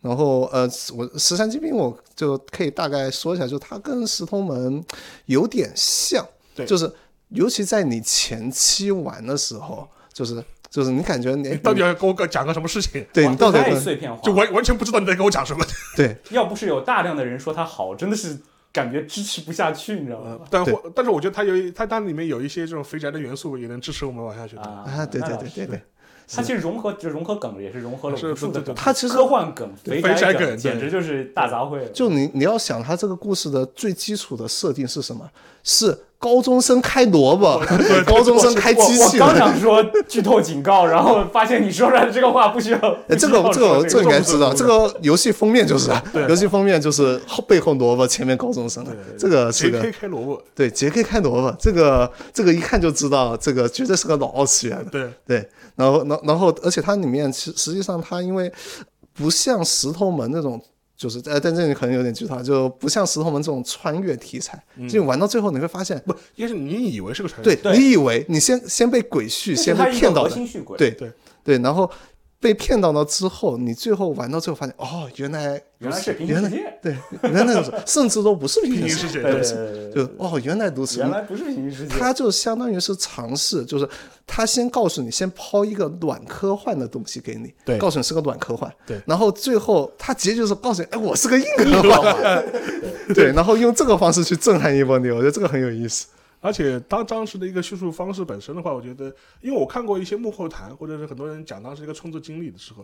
[SPEAKER 4] 然后呃，我十三机兵我就可以大概说一下，就它跟石头门有点像，
[SPEAKER 2] 对。
[SPEAKER 4] 就是尤其在你前期玩的时候，就是就是你感觉你
[SPEAKER 2] 你到底要跟我讲个什么事情？
[SPEAKER 4] 对你到底
[SPEAKER 3] 碎片化，
[SPEAKER 2] 就完完全不知道你在跟我讲什么。
[SPEAKER 4] 对
[SPEAKER 3] 要不是有大量的人说它好，真的是感觉支持不下去，你知道吗？
[SPEAKER 2] 但或但是我觉得它有一它它里面有一些这种肥宅的元素，也能支持我们玩下去的。
[SPEAKER 3] 啊
[SPEAKER 4] 啊，对对对对对。
[SPEAKER 3] 它 其实融合，就融合梗也是融合了
[SPEAKER 2] 是
[SPEAKER 3] 无数的
[SPEAKER 4] 它其实
[SPEAKER 3] 科幻梗、肥
[SPEAKER 2] 宅梗
[SPEAKER 3] 简直就是大杂烩。
[SPEAKER 4] 就你你要想，它这个故事的最基础的设定是什么？是高中生开萝卜，高中生开机
[SPEAKER 3] 器我刚。想说剧透警告，然后发现你说出来的这个话不需要。
[SPEAKER 4] 哎，这个
[SPEAKER 3] 不需要
[SPEAKER 4] 这个这个应该知道，这个游戏封面就是游戏封面就是后背后萝卜，前面高中生，这个是个
[SPEAKER 2] 杰克开萝卜？
[SPEAKER 4] 对杰克开萝卜，这个这个一看就知道，这个绝对是个老二次元的。
[SPEAKER 2] 对，
[SPEAKER 4] 对，然后，然然后，而且它里面其实际上它因为不像石头门那种，就是呃，但这里可能有点剧透，就不像石头门这种穿越题材，就玩到最后你会发现，
[SPEAKER 2] 不，应该是你以为是个传
[SPEAKER 4] 对
[SPEAKER 2] 说，
[SPEAKER 3] 对
[SPEAKER 4] 你以为你先先被鬼畜，先被骗到的。对
[SPEAKER 2] 对
[SPEAKER 4] 对，然后被骗到了之后，你最后玩到最后发现，哦，原来
[SPEAKER 3] 原来是平行
[SPEAKER 4] 原来
[SPEAKER 3] 世界。
[SPEAKER 4] 对，原来如此，甚至都不是平行世界，
[SPEAKER 3] 对对
[SPEAKER 4] 对不是，
[SPEAKER 3] 对对
[SPEAKER 4] 就哦，原来如此，
[SPEAKER 3] 原来不是平行世界。
[SPEAKER 4] 他就相当于是尝试，就是他先告诉你，先抛一个软科幻的东西给你，
[SPEAKER 2] 对
[SPEAKER 4] 告诉你是个软科幻，
[SPEAKER 2] 对
[SPEAKER 4] 然后最后他结局是告诉你，哎，我是个硬科幻，对，然后用这个方式去震撼一波你，我觉得这个很有意思。
[SPEAKER 2] 而且当当时的一个叙述方式本身的话，我觉得，因为我看过一些幕后谈，或者是很多人讲当时一个创作经历的时候，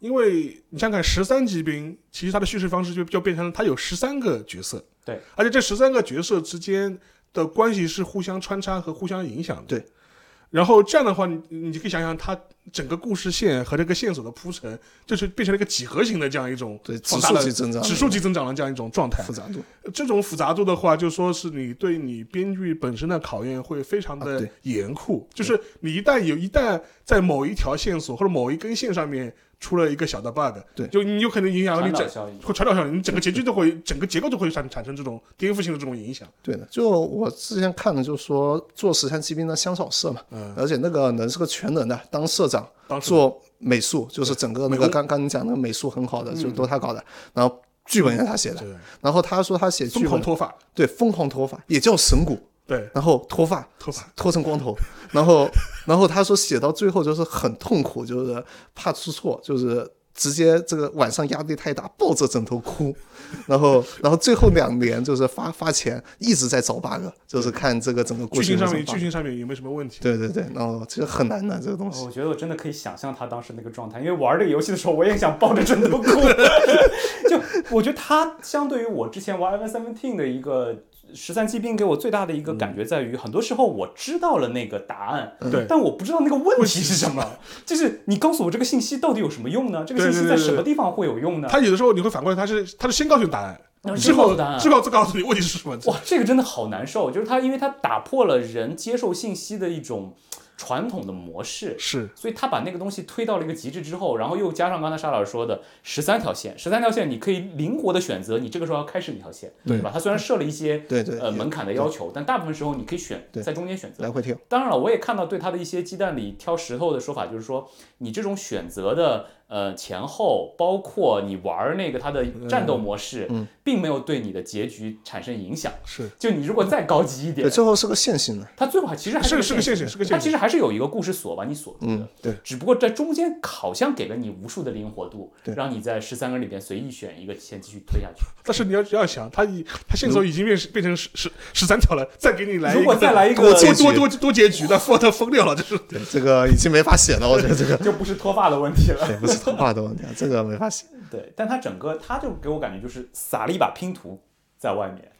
[SPEAKER 2] 因为你想想看，十三级兵其实他的叙事方式就就变成了他有十三个角色，
[SPEAKER 3] 对，
[SPEAKER 2] 而且这十三个角色之间的关系是互相穿插和互相影响的，
[SPEAKER 4] 对。
[SPEAKER 2] 然后这样的话，你你就可以想想，它整个故事线和这个线索的铺陈，就是变成了一个几何型的这样一种
[SPEAKER 4] 对，指数级增长，
[SPEAKER 2] 指数级增长的这样一种状态。
[SPEAKER 4] 复杂度，
[SPEAKER 2] 这种复杂度的话，就说是你对你编剧本身的考验会非常的严酷。就是你一旦有一旦在某一条线索或者某一根线上面出了一个小的 bug，
[SPEAKER 4] 对。
[SPEAKER 2] 就你有可能影响到你整
[SPEAKER 3] 传导效应。
[SPEAKER 2] 会传导效应，你整个结局都会整个结构都会产产生这种颠覆性的这种影响。
[SPEAKER 4] 对的。就我之前看的，就是说做十三骑兵的香草社嘛，
[SPEAKER 2] 嗯，
[SPEAKER 4] 而且那个人是个全能的，当社长
[SPEAKER 2] 当
[SPEAKER 4] 做美术，就是整个那个刚刚你讲那个美术很好的，就都他搞的，然后剧本也是他写的，
[SPEAKER 2] 对。
[SPEAKER 4] 然后他说他写
[SPEAKER 2] 疯
[SPEAKER 4] 剧本，
[SPEAKER 2] 狂脱发，
[SPEAKER 4] 对，疯狂脱发也叫神谷，
[SPEAKER 2] 对
[SPEAKER 4] 然后脱发
[SPEAKER 2] 脱发，
[SPEAKER 4] 脱成光头，然后 然后他说写到最后就是很痛苦，就是怕出错，就是直接这个晚上压力太大，抱着枕头哭，然后 然后最后两年就是发发钱一直在找 bug，就是看这个整个
[SPEAKER 2] 剧情上面剧情上面有没有什么问题？
[SPEAKER 4] 对对对，然后其实很难的这个东西
[SPEAKER 3] 我。觉得我真的可以想象他当时那个状态，因为玩这个游戏的时候，我也想抱着枕头哭。就我觉得他相对于我之前玩 Ivan Seventeen 的一个十三骑兵，给我最大的一个感觉在于，很多时候我知道了那个答案，
[SPEAKER 2] 对
[SPEAKER 3] 但我不知道那个问题是什么。就是你告诉我这个信息到底有什么用呢？这个信息在什么地方会有用呢？
[SPEAKER 2] 他有的时候你会反过来，他是他是先告诉你答案，
[SPEAKER 3] 然后
[SPEAKER 2] 之后
[SPEAKER 3] 先告诉答案
[SPEAKER 2] 之后再告诉你问题是什么。
[SPEAKER 3] 哇，这个真的好难受，就是他，因为他打破了人接受信息的一种传统的模式，
[SPEAKER 2] 是。
[SPEAKER 3] 所以他把那个东西推到了一个极致之后，然后又加上刚才沙老师说的十三条线，十三条线你可以灵活的选择，你这个时候要开始哪条线，
[SPEAKER 2] 对。
[SPEAKER 3] 吧？他虽然设了一些
[SPEAKER 4] 对对
[SPEAKER 3] 呃门槛的要求，但大部分时候你可以选在中间选择。
[SPEAKER 4] 来。回跳，
[SPEAKER 3] 当然了，我也看到对他的一些鸡蛋里挑石头的说法，就是说你这种选择的呃前后，包括你玩那个它的战斗模式，
[SPEAKER 4] 嗯
[SPEAKER 3] 并没有对你的结局产生影响。
[SPEAKER 2] 是
[SPEAKER 3] 就你如果再高级一点
[SPEAKER 4] 对，，最后是个线性的，
[SPEAKER 3] 它最后还其实还
[SPEAKER 2] 是
[SPEAKER 3] 个
[SPEAKER 2] 是个线性是个线性
[SPEAKER 3] 它其实还是有一个故事锁把你锁住的。
[SPEAKER 4] 嗯，对，
[SPEAKER 3] 只不过在中间好像给了你无数的灵活度，
[SPEAKER 4] 对
[SPEAKER 3] 让你在十三个里边随意选一个线继续推下去。
[SPEAKER 2] 但是你要要想，他已他线索已经变变成十十十三条了，再给你来一
[SPEAKER 3] 如果
[SPEAKER 2] 个
[SPEAKER 3] 再来一个
[SPEAKER 2] 多多多多结局，那疯他疯掉了，就是
[SPEAKER 4] 对，这个已经没法写了，我觉得这个
[SPEAKER 3] 就不是脱发的问题了。
[SPEAKER 4] 对不是是头发的问题啊，这个没法写。
[SPEAKER 3] 对，但他整个他就给我感觉就是撒了一把拼图在外面。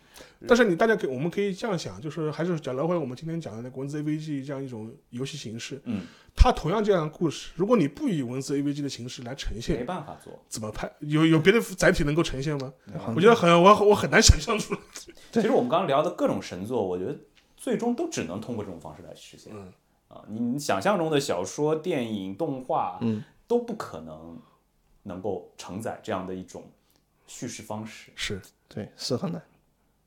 [SPEAKER 2] 但是你大家可以，我们可以这样想，就是还是讲聊回我们今天讲的那个文字 AVG 这样一种游戏形式，
[SPEAKER 3] 嗯，
[SPEAKER 2] 它同样这样的故事，如果你不以文字 AVG 的形式来呈现没，
[SPEAKER 3] 办法做。
[SPEAKER 2] 怎么拍？有有别的载体能够呈现吗？我觉得很我我很难想象出来。
[SPEAKER 3] 其实我们刚刚聊的各种神作，我觉得最终都只能通过这种方式来实现。
[SPEAKER 2] 嗯
[SPEAKER 3] 啊，你想象中的小说、电影、动画，
[SPEAKER 4] 嗯，
[SPEAKER 3] 都不可能能够承载这样的一种叙事方式。
[SPEAKER 2] 是，
[SPEAKER 4] 对，是很难。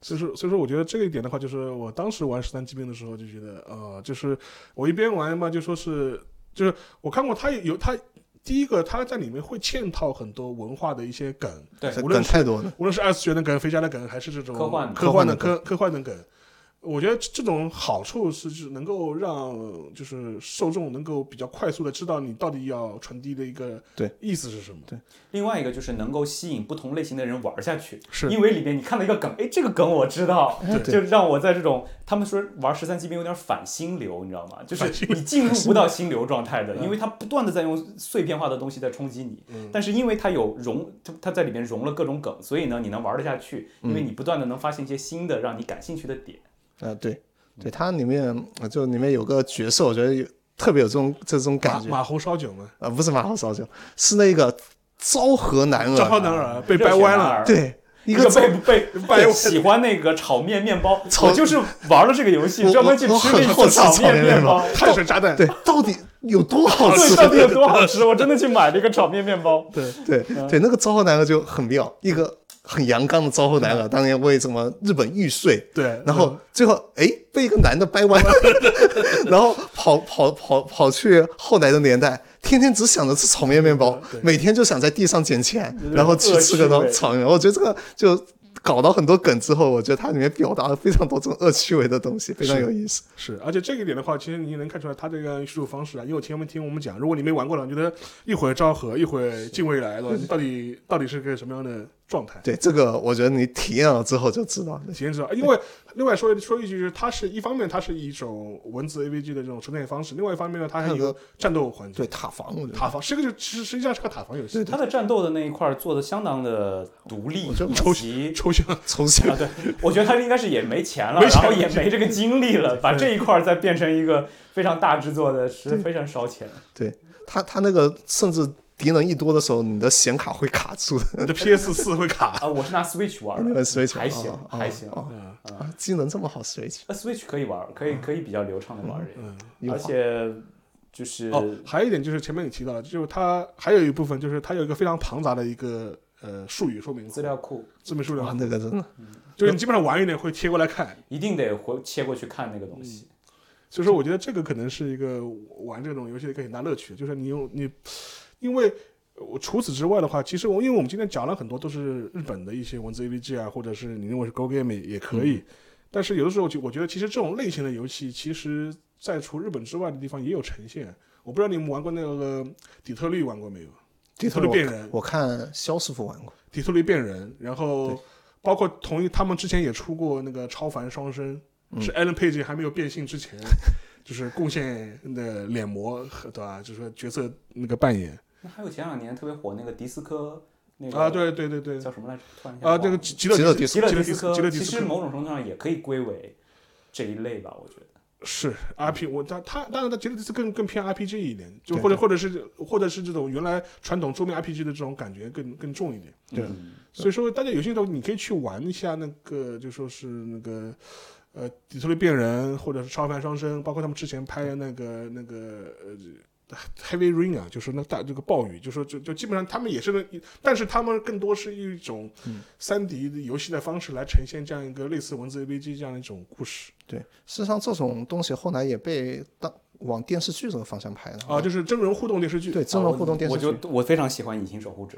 [SPEAKER 2] 所以说，所以说，我觉得这个一点的话，就是我当时玩十三机兵的时候就觉得，呃，就是我一边玩嘛，就说是，就是我看过他有他第一个他在里面会嵌套很多文化的一些梗，
[SPEAKER 3] 对
[SPEAKER 2] 无论
[SPEAKER 4] 梗太多了。
[SPEAKER 2] 无论是二次元的梗、肥宅的梗，还是这种
[SPEAKER 3] 科幻的
[SPEAKER 2] 科幻的
[SPEAKER 4] 科
[SPEAKER 2] 科科幻的梗，我觉得这种好处是就是能够让就是受众能够比较快速的知道你到底要传递的一个
[SPEAKER 4] 对
[SPEAKER 2] 意思是什么。
[SPEAKER 4] 对
[SPEAKER 3] 另外一个就是能够吸引不同类型的人玩下去，
[SPEAKER 2] 是
[SPEAKER 3] 因为里面你看到一个梗，哎，这个梗我知道，就让我在这种他们说玩十三机兵有点反心流，你知道吗？就是你进入不到心流状态的，因为它不断的在用碎片化的东西在冲击你，
[SPEAKER 2] 嗯
[SPEAKER 3] 但是因为它有融，它它在里面融了各种梗，所以呢你能玩得下去，因为你不断的能发现一些新的让你感兴趣的点。
[SPEAKER 4] 啊，对，对，它里面呃就里面有个角色，我觉得有特别有这种这种感觉
[SPEAKER 2] 马马红烧酒吗，
[SPEAKER 4] 啊，不是马猴烧酒，是那个昭和男
[SPEAKER 2] 儿。昭
[SPEAKER 4] 和，
[SPEAKER 2] 男儿被掰弯了，
[SPEAKER 4] 对，一
[SPEAKER 3] 一个被被
[SPEAKER 2] 掰
[SPEAKER 3] 被喜欢那个炒面面包，我就是玩了这个游戏，专门去吃了一
[SPEAKER 4] 很好
[SPEAKER 3] 次
[SPEAKER 4] 炒面面
[SPEAKER 3] 面包。
[SPEAKER 2] 碳水炸弹。
[SPEAKER 4] 对，到底有多好
[SPEAKER 3] 对，
[SPEAKER 4] 吃？
[SPEAKER 3] 到底有多好吃？我真的去买了一个炒面面包。
[SPEAKER 2] 对，
[SPEAKER 4] 对对，那个昭和男儿就很妙，一个很阳刚的昭和男儿，当年为什么日本玉碎，
[SPEAKER 2] 对，
[SPEAKER 4] 然后最后哎被一个男的掰弯，然后跑跑跑跑去后来的年代，天天只想着吃炒面面包，每天就想在地上捡钱，然后去吃个
[SPEAKER 3] 恶趣味
[SPEAKER 4] 炒面。我觉得这个就搞到很多梗之后，我觉得它里面表达了非常多这种恶趣味的东西，非常有意思。
[SPEAKER 2] 是，而且这个点的话，其实你也能看出来他这个叙述方式啊。因为我前面听我们讲，如果你没玩过的，你觉得一会儿昭和，一会儿近未来的，你到底到底是个什么样的状态？
[SPEAKER 4] 对这个，我觉得你体验了之后就知道了。
[SPEAKER 2] 体验知道，因为 另外说说一句，就是它是一方面，它是一种文字 AVG 的这种呈现方式；，另外一方面呢，它还有一个战斗环节，
[SPEAKER 4] 对塔防，
[SPEAKER 2] 塔防，是个就其实实际上是个塔防游戏，
[SPEAKER 3] 它的战斗的那一块做的相当的独立，
[SPEAKER 2] 抽
[SPEAKER 3] 象
[SPEAKER 2] 抽象，
[SPEAKER 4] 抽象
[SPEAKER 3] 啊，对，我觉得他应该是也没钱了，然后也没这个精力了，把这一块再变成一个非常大制作的，是非常烧钱。
[SPEAKER 4] 对他他那个甚至敌人一多的时候，你的显卡会卡住。的。
[SPEAKER 2] 你的 PS 四会卡。
[SPEAKER 3] 啊，我是拿 Switch 玩的
[SPEAKER 4] 个 Switch
[SPEAKER 3] 还行还行。
[SPEAKER 4] 啊，机能这么好，Switch。
[SPEAKER 3] 呃，Switch 可以玩，可以可以比较流畅的玩这个，
[SPEAKER 2] 嗯，
[SPEAKER 3] 而且就是
[SPEAKER 2] 哦，还有一点就是前面你提到的，就是它还有一部分就是它有一个非常庞杂的一个呃术语说明
[SPEAKER 3] 资料库。
[SPEAKER 2] 字面数量。
[SPEAKER 4] 哇，，那个真的
[SPEAKER 2] 就是你基本上玩一点会切过来看，
[SPEAKER 3] 一定得回切过去看那个东西。
[SPEAKER 2] 所以说我觉得这个可能是一个玩这种游戏的一个很大乐趣，就是你用你，因为我除此之外的话，其实我因为我们今天讲了很多都是日本的一些文字 AVG 啊，或者是你认为是 Go Game 也也可以，但是有的时候就我觉得其实这种类型的游戏，其实在除日本之外的地方也有呈现。我不知道你们玩过那个底特律玩过没有？
[SPEAKER 4] 底
[SPEAKER 2] 特律变人，
[SPEAKER 4] 我看肖师傅玩过，
[SPEAKER 2] 底特律变人，然后包括同一他们之前也出过那个超凡双生，
[SPEAKER 4] 嗯
[SPEAKER 2] 是 Alan Page 还没有变性之前，就是贡献的脸模和对吧？就是说角色那个扮演
[SPEAKER 3] 那还有前两年特别火那个迪斯科，那个
[SPEAKER 2] 啊，对对对对
[SPEAKER 3] 叫什么来着？突然一下
[SPEAKER 2] 啊，那个极极乐
[SPEAKER 4] 极乐
[SPEAKER 2] 迪
[SPEAKER 3] 极乐
[SPEAKER 2] 极乐迪
[SPEAKER 3] 迪斯科，
[SPEAKER 2] 极乐迪斯科
[SPEAKER 3] 其实某种程度上也可以归为这一类吧，我觉得。
[SPEAKER 2] 是 RP，我他他当然他极乐迪斯更更偏 RPG 一点，就或者或者是或者是这种原来传统桌面 RPG 的这种感觉更更重一点。
[SPEAKER 4] 对
[SPEAKER 3] 嗯
[SPEAKER 2] 所以说，大家有兴趣的话，你可以去玩一下那个，就说是那个呃底特律变人，或者是超凡双生，包括他们之前拍的那个那个呃 Heavy Rain 啊，就是那大这个暴雨，就说就就基本上他们也是那，但是他们更多是一种
[SPEAKER 4] 嗯
[SPEAKER 2] 三 D 的游戏的方式来呈现这样一个类似文字 AVG 这样的一种故事
[SPEAKER 4] 对，事实上这种东西后来也被当往电视剧这个方向拍的
[SPEAKER 2] 啊，就是真人互动电视剧。
[SPEAKER 4] 对真人互动电视剧
[SPEAKER 3] 我
[SPEAKER 4] 剧，
[SPEAKER 3] 就我非常喜欢《隐形守护者》，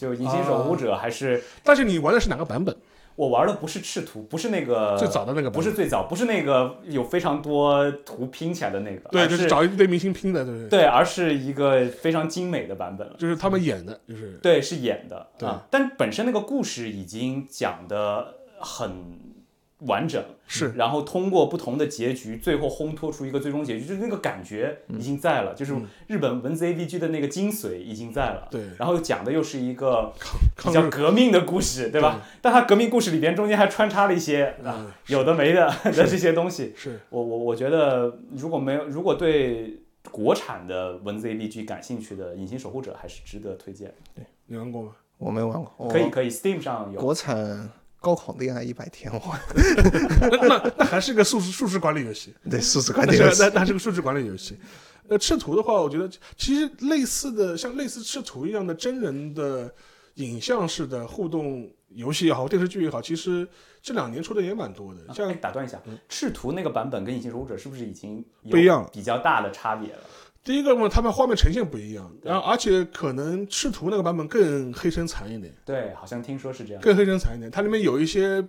[SPEAKER 3] 就《隐形守护者》还是
[SPEAKER 2] 但是你玩的是哪个版本？
[SPEAKER 3] 我玩的不是赤图，不是那个
[SPEAKER 2] 最早的那个
[SPEAKER 3] 不是最早，不是那个有非常多图拼起来的那个，
[SPEAKER 2] 对，就是找一堆明星拼的，对对？
[SPEAKER 3] 对，而是一个非常精美的版本了。
[SPEAKER 2] 就是他们演的，就是
[SPEAKER 3] 对，是演的
[SPEAKER 2] 对
[SPEAKER 3] 啊，但本身那个故事已经讲的很完整，
[SPEAKER 2] 是
[SPEAKER 3] 然后通过不同的结局，最后烘托出一个最终结局，就是那个感觉已经在了，就是日本文字 A B G 的那个精髓已经在了。
[SPEAKER 2] 对
[SPEAKER 3] 然后讲的又是一个比较革命的故事，对吧？但它革命故事里边中间还穿插了一些啊
[SPEAKER 2] 嗯
[SPEAKER 3] 有的没的的 这些东西。
[SPEAKER 2] 是
[SPEAKER 3] 我我我觉得如果没有如果对国产的文字 A B G 感兴趣的《隐形守护者》还是值得推荐，对
[SPEAKER 2] 你玩过吗？
[SPEAKER 4] 我没玩过，
[SPEAKER 3] 可以可以，Steam 上有。
[SPEAKER 4] 国产高考恋爱一百天，我
[SPEAKER 2] 那那那还是个数值数值管理游戏，
[SPEAKER 4] 对数字观
[SPEAKER 2] 那
[SPEAKER 4] 点
[SPEAKER 2] 是那那还是个数值管理游戏。呃，赤图的话，我觉得其实类似的，像类似赤图一样的真人的影像式的互动游戏也好，电视剧也好，其实这两年出的也蛮多的。
[SPEAKER 3] 哎
[SPEAKER 2] 像
[SPEAKER 3] 打断一下，赤图那个版本跟《隐形守护者》是不是已经有
[SPEAKER 2] 不一样了
[SPEAKER 3] 比较大的差别了？
[SPEAKER 2] 第一个嘛，他们画面呈现不一样，然后而且可能赤图那个版本更黑深残一点，
[SPEAKER 3] 对，好像听说是这样。
[SPEAKER 2] 更黑深残一点。它里面有一些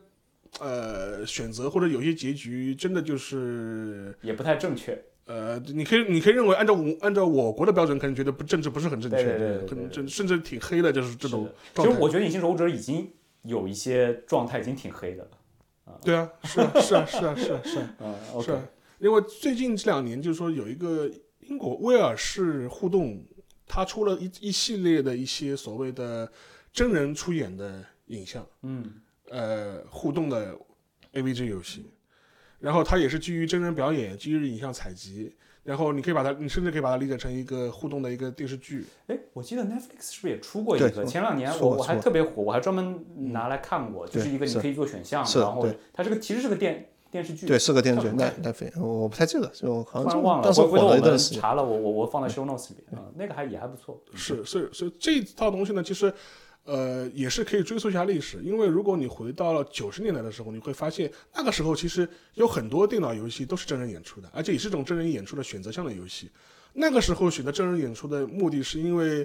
[SPEAKER 2] 呃选择或者有一些结局，真的就是
[SPEAKER 3] 也不太正确。
[SPEAKER 2] 呃，你可以你可以认为按照我按照我国的标准，可能觉得不政治不是很正确，
[SPEAKER 3] 对对对对对
[SPEAKER 2] 很正甚至挺黑的，就是这种。
[SPEAKER 3] 其实我觉得《隐形守护者》已经有一些状态已经挺黑的了。
[SPEAKER 2] 对啊，是啊，是啊，是啊，是啊，是啊，
[SPEAKER 3] 嗯
[SPEAKER 2] 是
[SPEAKER 3] ，OK，
[SPEAKER 2] 啊。因为最近这两年，就是说有一个英国威尔士互动，它出了一一系列的一些所谓的真人出演的影像，
[SPEAKER 3] 嗯，
[SPEAKER 2] 呃，互动的 AVG 游戏，然后它也是基于真人表演、基于影像采集，然后你可以把它，你甚至可以把它理解成一个互动的一个电视剧。
[SPEAKER 3] 哎，我记得 Netflix 是不是也出过一个？前两年我我还特别火，我还专门拿来看过，就是一个你可以做选项，然后它这个其实是个电电视剧。
[SPEAKER 4] 对是个电视剧，奈奈飞，我不太记得，就好像
[SPEAKER 3] 突然忘了，
[SPEAKER 4] 当时火了一段时间。
[SPEAKER 3] 查了，我我我放在 show notes 里面啊，那个还也还不错。
[SPEAKER 2] 是是是，这一套东西呢，其实呃也是可以追溯一下历史，因为如果你回到了九十年代的时候，你会发现那个时候其实有很多电脑游戏都是真人演出的，而且也是一种真人演出的选择项的游戏。那个时候选择真人演出的目的是因为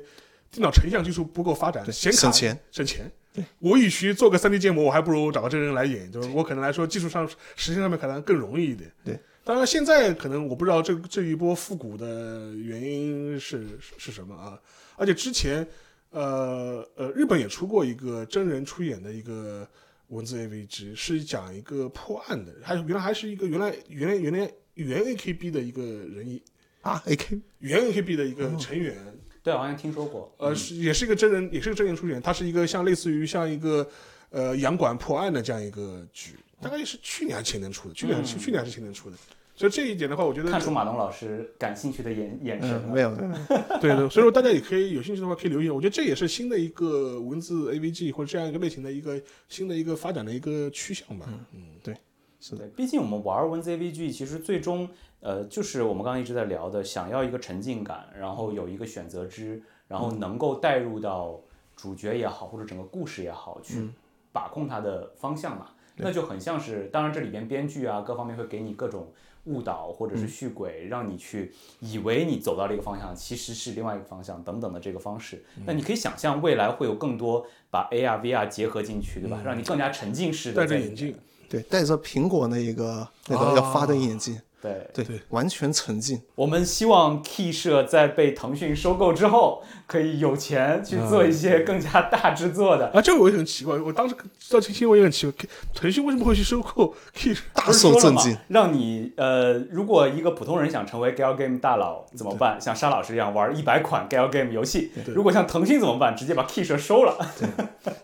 [SPEAKER 2] 电脑成像技术不够发展，
[SPEAKER 4] 对
[SPEAKER 2] 显卡
[SPEAKER 4] 省钱
[SPEAKER 2] 省钱。我与其做个 3D 建模，我还不如找个真人来演，就是我可能来说技术上、实现上面可能更容易一点。
[SPEAKER 4] 对，
[SPEAKER 2] 当然现在可能我不知道这这一波复古的原因是是是什么啊？而且之前呃呃，日本也出过一个真人出演的一个文字 AVG，是讲一个破案的，还有原来还是一个原来原来原来原 AKB 的一个人
[SPEAKER 4] 啊，AK
[SPEAKER 2] 原 AKB 的一个成员。
[SPEAKER 3] 对，好像听说过。
[SPEAKER 2] 呃，是也是一个真人，也是个真人出演，它是一个像类似于像一个呃洋馆破案的这样一个剧，大概是去年还是前年出的，去年还是、
[SPEAKER 3] 嗯
[SPEAKER 2] 去年还是前年出的。所以这一点的话，我觉得
[SPEAKER 3] 看出马东老师感兴趣的眼眼神
[SPEAKER 4] 嗯，
[SPEAKER 3] 了。
[SPEAKER 4] 没有没有，
[SPEAKER 2] 对的，所以说大家也可以有兴趣的话可以留意。我觉得这也是新的一个文字 AVG 或者这样一个类型的一个新的一个发展的一个趋向吧。嗯，对
[SPEAKER 4] 是的，
[SPEAKER 3] 毕竟我们玩文字 AVG，其实最终呃，就是我们刚刚一直在聊的，想要一个沉浸感，然后有一个选择之，然后能够带入到主角也好，或者整个故事也好，去把控它的方向嘛。那就很像是，当然这里边编剧啊各方面会给你各种误导或者是续轨，让你去以为你走到了一个方向，其实是另外一个方向等等的这个方式。那你可以想象未来会有更多把 AR、VR 结合进去，对吧？让你更加沉浸式的
[SPEAKER 2] 戴着眼镜，
[SPEAKER 4] 对，戴着苹果那一个那
[SPEAKER 2] 啊
[SPEAKER 4] 个要发的眼镜，
[SPEAKER 3] 对。
[SPEAKER 4] 对
[SPEAKER 2] 对，
[SPEAKER 4] 完全沉浸。
[SPEAKER 3] 我们希望 Key 社在被腾讯收购之后，可以有钱去做一些更加大制作的。
[SPEAKER 2] 啊，这个我也很奇怪，我当时知道这个新闻也很奇怪，腾讯为什么会去收购 Key？
[SPEAKER 4] 大受震惊。
[SPEAKER 3] 让你呃，如果一个普通人想成为 Gal Game 大佬怎么办？像沙老师一样玩一百款 Gal Game 游戏。
[SPEAKER 2] 对
[SPEAKER 3] 如果像腾讯怎么办？直接把 Key 社收了。
[SPEAKER 4] 对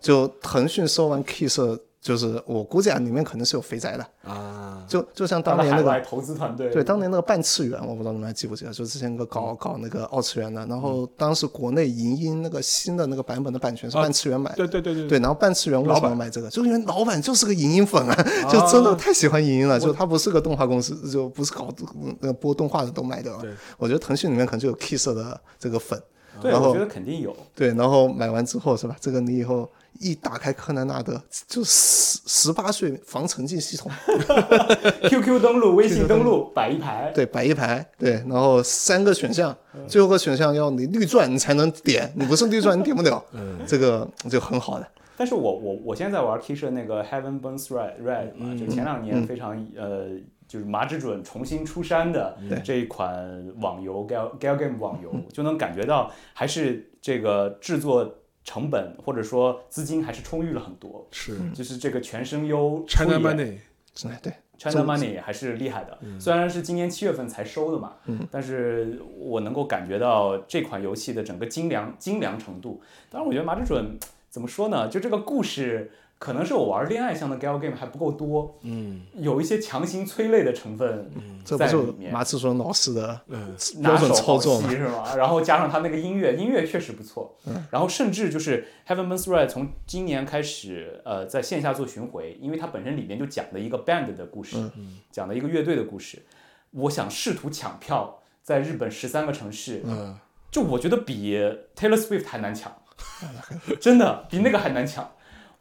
[SPEAKER 4] 就腾讯收完 Key 社，就是我估计啊，里面可能是有肥宅的，
[SPEAKER 2] 啊，
[SPEAKER 4] 就就像当年那个
[SPEAKER 3] 投资团队。
[SPEAKER 4] 对，当年那个半次元，我不知道你们还记不记得，就之前那个搞搞那个二次元的，然后当时国内银鹰那个新的那个版本的版权是
[SPEAKER 2] 啊
[SPEAKER 4] 半次元买的。
[SPEAKER 2] 对对对对
[SPEAKER 4] 对，然后半次元为什么买这个？就是因为老板就是个银鹰粉 啊，就真的太喜欢银鹰了。就他不是个动画公司，就不是搞那个播动画的都买的啊
[SPEAKER 2] 对。
[SPEAKER 4] 我觉得腾讯里面可能就有 Kiss 的这个粉，
[SPEAKER 3] 对，
[SPEAKER 4] 然后
[SPEAKER 3] 我觉得肯定有。
[SPEAKER 4] 对，然后买完之后是吧？这个你以后一打开柯南纳德，就十十八岁防沉浸系统，
[SPEAKER 3] QQ 登录、微信登录摆一排。
[SPEAKER 4] 对，摆一排，对，然后三个选项，最后个选项要你绿钻你才能点，你不是绿钻你点不了，这个就很好的。
[SPEAKER 3] 但是我我我现在玩 K 社那个 Heaven Burns Red Red 嘛，
[SPEAKER 4] 嗯
[SPEAKER 3] 就前两年非常、呃，就是麻之准重新出山的
[SPEAKER 4] 对。
[SPEAKER 3] 这一款网游 Gal Gal Game 网游，就能感觉到还是这个制作成本或者说资金还是充裕了很多，
[SPEAKER 2] 是。
[SPEAKER 3] 就是这个全声优出
[SPEAKER 2] China
[SPEAKER 3] 演。
[SPEAKER 2] Money，
[SPEAKER 4] 哎对
[SPEAKER 3] ，China Money 还是厉害的，虽然是今年七月份才收的嘛，但是我能够感觉到这款游戏的整个精良精良程度。当然，我觉得麻之准怎么说呢？就这个故事，可能是我玩恋爱向的 gal game 还不够多，
[SPEAKER 2] 嗯
[SPEAKER 3] 有一些强行催泪的成分在
[SPEAKER 4] 这不是
[SPEAKER 3] 里面。
[SPEAKER 4] 马志纯老师的
[SPEAKER 2] 嗯
[SPEAKER 4] 标准
[SPEAKER 3] 拿手好
[SPEAKER 4] 操作？
[SPEAKER 3] 是吗？然后加上他那个音乐，音乐确实不错。然后甚至就是 Heaven Burns Red 从今年开始，呃，在线下做巡回，因为它本身里面就讲的一个 band 的故事，讲的一个乐队的故事。我想试图抢票，在日本十三个城市，
[SPEAKER 2] 嗯，
[SPEAKER 3] 就我觉得比 Taylor Swift 还难抢，真的比那个还难抢。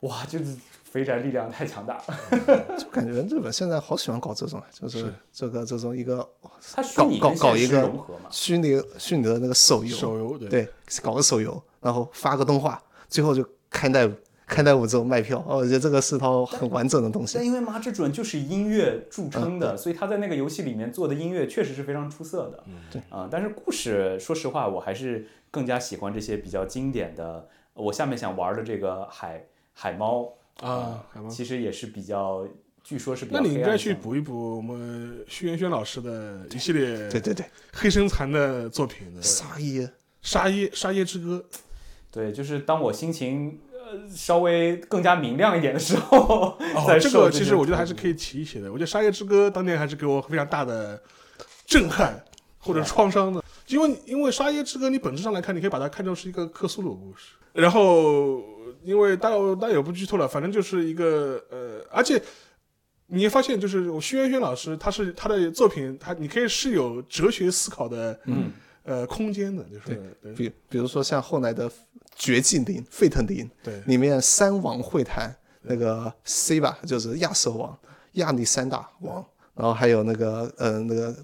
[SPEAKER 3] 哇，就是肥宅力量太强大了。
[SPEAKER 4] 就感觉日本现在好喜欢搞这种，就是
[SPEAKER 2] 是
[SPEAKER 4] 这个这种一个
[SPEAKER 3] 它虚拟
[SPEAKER 4] 搞
[SPEAKER 3] 跟现实
[SPEAKER 4] 搞一个虚拟虚拟的那个手游，
[SPEAKER 2] 手游对
[SPEAKER 4] 对，搞个手游，然后发个动画，最后就看代开代舞之后卖票，哦，我觉得这个是套很完整的东西
[SPEAKER 3] 但。因为麻之准就是音乐著称的，所以他在那个游戏里面做的音乐确实是非常出色的。
[SPEAKER 4] 对
[SPEAKER 3] 啊、但是故事，说实话，我还是更加喜欢这些比较经典的。我下面想玩的这个海海猫
[SPEAKER 2] 啊，海猫。
[SPEAKER 3] 其实也是比较，据说是比较
[SPEAKER 2] 那你应该去补一补我们徐元轩老师的一系列
[SPEAKER 4] 对对对，
[SPEAKER 2] 黑生残的作品的《
[SPEAKER 4] 沙耶，
[SPEAKER 2] 沙耶沙耶之歌。
[SPEAKER 3] 对，就是当我心情呃稍微更加明亮一点的时候，》在
[SPEAKER 2] 哦，这
[SPEAKER 3] 这
[SPEAKER 2] 个其实我觉得还是可以提一提的。我觉得《沙耶之歌》当年还是给我非常大的震撼 或者创伤的，因为因为《沙耶之歌》你本质上来看，你可以把它看成是一个克苏鲁故事，然后因为大大也不剧透了，反正就是一个呃，而且。你发现，就是我徐元轩老师，他是他的作品，他你可以是有哲学思考的，
[SPEAKER 3] 嗯，
[SPEAKER 2] 呃，空间的，就是
[SPEAKER 4] 比比如说像后来的《绝境林》《沸腾林》
[SPEAKER 2] 对
[SPEAKER 4] 里面三王会谈，那个 C 吧，就是亚瑟王、亚历山大王，然后还有那个呃那个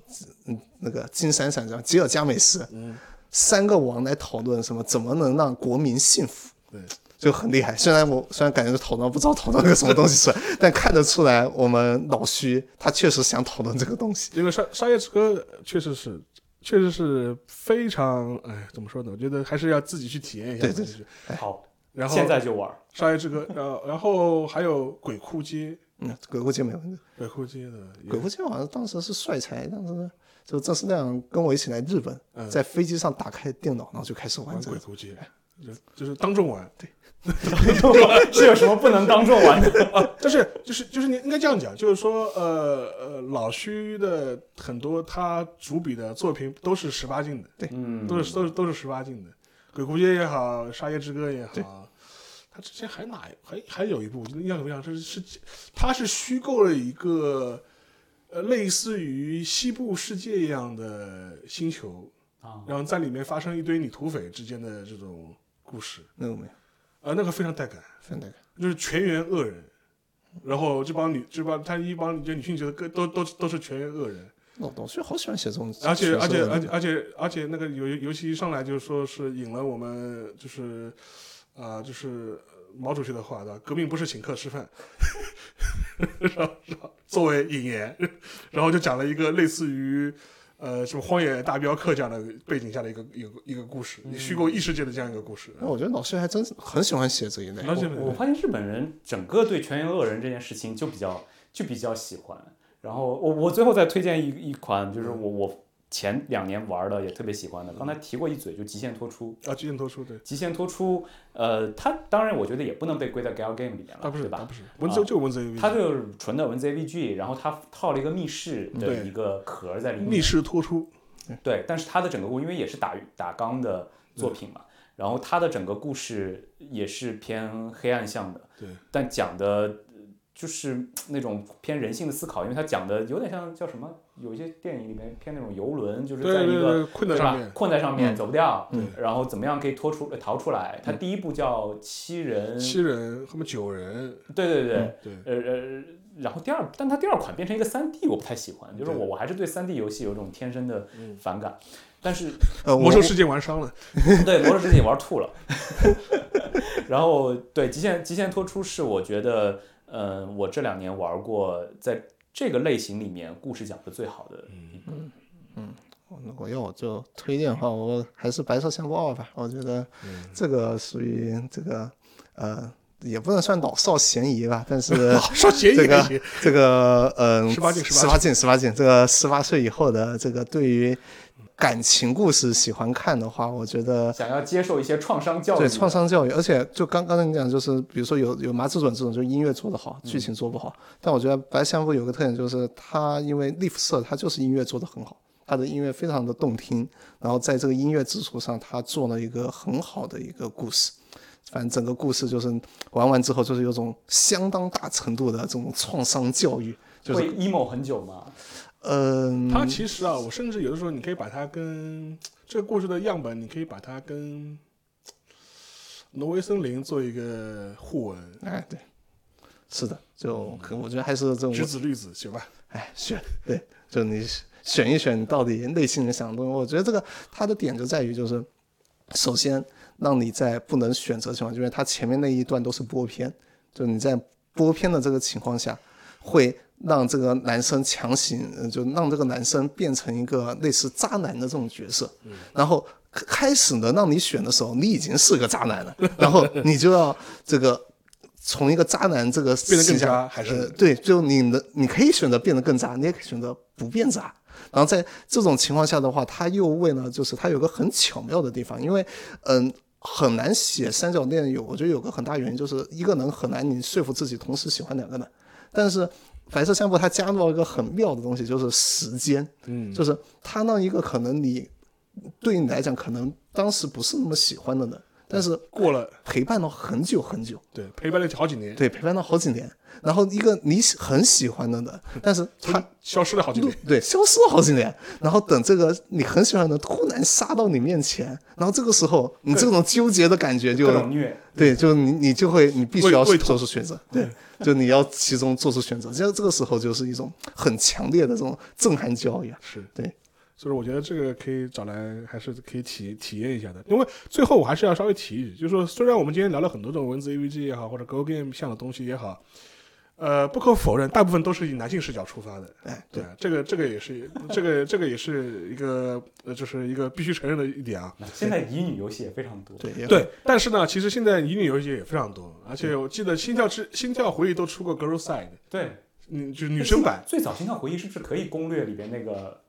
[SPEAKER 4] 嗯那个金闪闪这吉尔加美什，
[SPEAKER 2] 嗯
[SPEAKER 4] 三个王来讨论什么怎么能让国民幸福。
[SPEAKER 2] 对，
[SPEAKER 4] 就很厉害。虽然我虽然感觉讨论不知道讨论个什么东西出来，但看得出来我们老徐他确实想讨论这个东西。
[SPEAKER 2] 这个《商商业之歌》确实是，确实是非常，哎，怎么说呢？我觉得还是要自己去体验一下
[SPEAKER 4] 对。对
[SPEAKER 2] 对
[SPEAKER 3] 好，
[SPEAKER 2] 然后
[SPEAKER 3] 现在就玩
[SPEAKER 2] 商业之歌》，呃，然后还有鬼哭街，
[SPEAKER 4] 嗯，鬼哭街没问题。
[SPEAKER 2] 鬼哭街的
[SPEAKER 4] 鬼哭街好像当时是帅才，当时就郑思亮跟我一起来日本，
[SPEAKER 2] 嗯
[SPEAKER 4] 在飞机上打开电脑，然后就开始玩
[SPEAKER 2] 玩。鬼哭街，就就是当众玩。对，
[SPEAKER 3] 是有什么不能当众玩的？
[SPEAKER 2] 就是就是就是你应该这样讲，就是说，呃呃，老徐的很多他主笔的作品都是十八禁的，
[SPEAKER 3] 对，
[SPEAKER 2] 都是都是都是十八禁的，鬼哭街也好，沙耶之歌也好，他之前还哪还还有一部，我记得印象非常深，是是他是虚构了一个呃类似于西部世界一样的星球，
[SPEAKER 3] 啊，
[SPEAKER 2] 然后在里面发生一堆女土匪之间的这种故事，
[SPEAKER 4] 那个没有，
[SPEAKER 2] 呃，那个非常带感，
[SPEAKER 4] 非常带感。
[SPEAKER 2] 就是全员恶人。然后这帮女，这帮他一帮这女性角色都都都是全员恶人，
[SPEAKER 4] 老老徐好喜欢写这种
[SPEAKER 2] 而且而且
[SPEAKER 4] 角色的
[SPEAKER 2] 而且而且而且那个游游戏一上来就说是引了我们就是啊、就是毛主席的话的，革命不是请客吃饭，然后作为引言，然后就讲了一个类似于呃什么荒野大镖客这样的背景下的一个一个一个故事，虚构异世界的这样一个故事。
[SPEAKER 4] 那我觉得老师还真是很喜欢写这一类。
[SPEAKER 2] 而且
[SPEAKER 3] 我我发现日本人整个对全员恶人这件事情就比较就比较喜欢。然后我我最后再推荐一一款，就是我我前两年玩的也特别喜欢的，刚才提过一嘴，就极限脱出。
[SPEAKER 2] 啊，极限脱出对，
[SPEAKER 3] 极限脱出，呃，它当然我觉得也不能被归在 gal game 里面了，
[SPEAKER 2] 啊不是，
[SPEAKER 3] 对吧？
[SPEAKER 2] 啊不是，文字就文字 AV，
[SPEAKER 3] 它就是纯的文字 AVG，然后它套了一个密室的一个壳在里面。
[SPEAKER 2] 密室脱出，
[SPEAKER 3] 对，但是它的整个故因为也是打打纲的作品嘛，然后它的整个故事也是偏黑暗向的，
[SPEAKER 2] 对，
[SPEAKER 3] 但讲的呃就是那种偏人性的思考，因为他讲的有点像叫什么，有一些电影里面偏那种游轮，就是在一个
[SPEAKER 2] 对，困在上面，？
[SPEAKER 3] 困在上面
[SPEAKER 4] 嗯
[SPEAKER 3] 走不掉，
[SPEAKER 2] 嗯
[SPEAKER 3] 然后怎么样可以脱出呃逃出来？他第一部叫七人，
[SPEAKER 2] 七人，他们九人，
[SPEAKER 3] 对对对，
[SPEAKER 2] 对，
[SPEAKER 3] 呃呃，然后第二，但它第二款变成一个三 D，我不太喜欢，就是我我还是对三 D 游戏有种天生的反感，但是
[SPEAKER 4] 呃，
[SPEAKER 2] 魔兽世界玩伤了，
[SPEAKER 3] 对魔兽世界也玩吐了，然后对极限极限脱出是我觉得，呃，我这两年玩过在这个类型里面故事讲的最好的一个，
[SPEAKER 4] 如果要我就推荐的话，我还是白色相簿二吧。我觉得这个属于这个呃也不能算老少咸宜吧，但是
[SPEAKER 2] 老少咸宜
[SPEAKER 4] 这个这个嗯，
[SPEAKER 2] 十八禁
[SPEAKER 4] 十八禁，十八禁，这个十八岁以后的这个对于感情故事喜欢看的话，我觉得
[SPEAKER 3] 想要接受一些创伤教育，
[SPEAKER 4] 对创伤教育，而且就刚刚才你讲，就是比如说有有麻子准这种，就是音乐做得好，剧情做不好。但我觉得白相夫有个特点，就是他因为 Leaf 社，他就是音乐做得很好，他的音乐非常的动听，然后在这个音乐基础上，他做了一个很好的一个故事。反正整个故事就是玩完之后，就是有种相当大程度的这种创伤教育，就是
[SPEAKER 3] 会 emo 很久吗？
[SPEAKER 4] 嗯，
[SPEAKER 2] 它其实啊，我甚至有的时候你可以把它跟这个故事的样本，你可以把它跟挪威森林做一个互文，
[SPEAKER 4] 哎对，是的，就可我觉得还是这种
[SPEAKER 2] 橘子绿子，行吧？
[SPEAKER 4] 哎，选对，就你选一选，你到底内心里想的东西。我觉得这个它的点就在于，就是首先让你在不能选择的情况，因为它前面那一段都是播片，就你在播片的这个情况下，会让这个男生强行，呃就让这个男生变成一个类似渣男的这种角色，然后。开始呢，让你选的时候，你已经是个渣男了，然后你就要这个从一个渣男这个
[SPEAKER 2] 变得更
[SPEAKER 4] 形象
[SPEAKER 2] 渣还是
[SPEAKER 4] 呃对，就你的你可以选择变得更渣，你也可以选择不变渣。然后在这种情况下的话，他又为了就是他有个很巧妙的地方，因为嗯很难写三角恋有，我觉得有个很大原因就是一个人很难你说服自己同时喜欢两个人，但是白色相簿它加入了一个很妙的东西，就是时间，
[SPEAKER 2] 嗯，
[SPEAKER 4] 就是它让一个可能你对你来讲可能当时不是那么喜欢的人，但是
[SPEAKER 2] 过了
[SPEAKER 4] 陪伴了很久很久。
[SPEAKER 2] 对陪伴了好几年，
[SPEAKER 4] 对，陪伴了好几年，然后一个你喜很喜欢的人，但是他
[SPEAKER 2] 消失了好几年，
[SPEAKER 4] 对消失了好几年，然后等这个你很喜欢的人突然杀到你面前，然后这个时候你这种纠结的感觉就对，就你你就会你必须要做出选择，对，就你要其中做出选择，像这个时候就是一种很强烈的这种震撼教育啊，
[SPEAKER 2] 是
[SPEAKER 4] 对。
[SPEAKER 2] 所以我觉得这个可以找来，还是可以体体验一下的。因为最后我还是要稍微提一句，就是说，虽然我们今天聊了很多这种文字 AVG 也好，或者 Go Game 像的东西也好，呃，不可否认，大部分都是以男性视角出发的。
[SPEAKER 4] 哎，
[SPEAKER 2] 对，这个这个也是，这个这个也是一个，呃，就是一个必须承认的一点啊。
[SPEAKER 3] 现在乙女游戏也非常多，
[SPEAKER 4] 对，
[SPEAKER 2] 对，但是呢，其实现在乙女游戏也非常多，而且我记得《心跳之心跳回忆》都出过 Girl Side，
[SPEAKER 3] 对，
[SPEAKER 2] 嗯，就是女生版，
[SPEAKER 3] 最早《心跳回忆》是不是可以攻略里边那个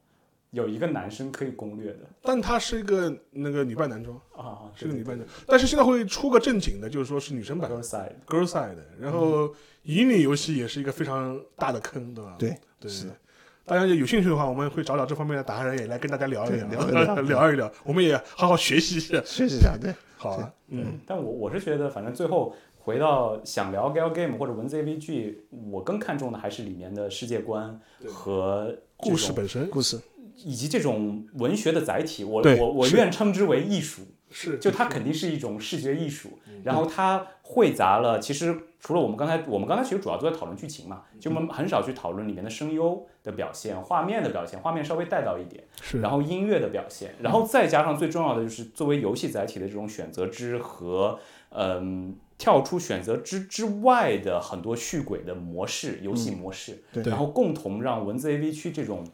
[SPEAKER 3] 有一个男生可以攻略的
[SPEAKER 2] 但他是一个那个女扮男装，
[SPEAKER 3] 啊？
[SPEAKER 2] 是个女扮男。但是现在会出个正经的，就是说是女生版
[SPEAKER 3] Girl
[SPEAKER 2] Side，Girl Side，然后乙女游戏也是一个非常大的坑，对吧？
[SPEAKER 4] 对
[SPEAKER 2] 对
[SPEAKER 4] 是的。
[SPEAKER 2] 大家有兴趣的话，我们会找找这方面的达人也来跟大家聊一聊，
[SPEAKER 4] 聊一聊
[SPEAKER 2] 聊一聊，我们也好好学习一下。
[SPEAKER 4] 学习一下，对，
[SPEAKER 2] 好啊，嗯，
[SPEAKER 3] 但我我是觉得，反正最后回到想聊 gal game 或者文字 AVG，我更看重的还是里面的世界观和
[SPEAKER 2] 故事本身
[SPEAKER 4] 故事，
[SPEAKER 3] 以及这种文学的载体，我我我愿称之为艺术。
[SPEAKER 2] 是
[SPEAKER 3] 就它肯定是一种视觉艺术，
[SPEAKER 2] 嗯
[SPEAKER 3] 然后它汇杂了，其实除了我们刚才，我们刚才其实主要都在讨论剧情嘛，就我们很少去讨论里面的声优的表现、画面的表现，画面稍微带到一点，
[SPEAKER 2] 是，
[SPEAKER 3] 然后音乐的表现，然后再加上最重要的就是作为游戏载体的这种选择之和嗯。跳出选择之之外的很多续轨的模式，游戏模式，
[SPEAKER 4] 对
[SPEAKER 3] 然后共同让文字 AV 区这种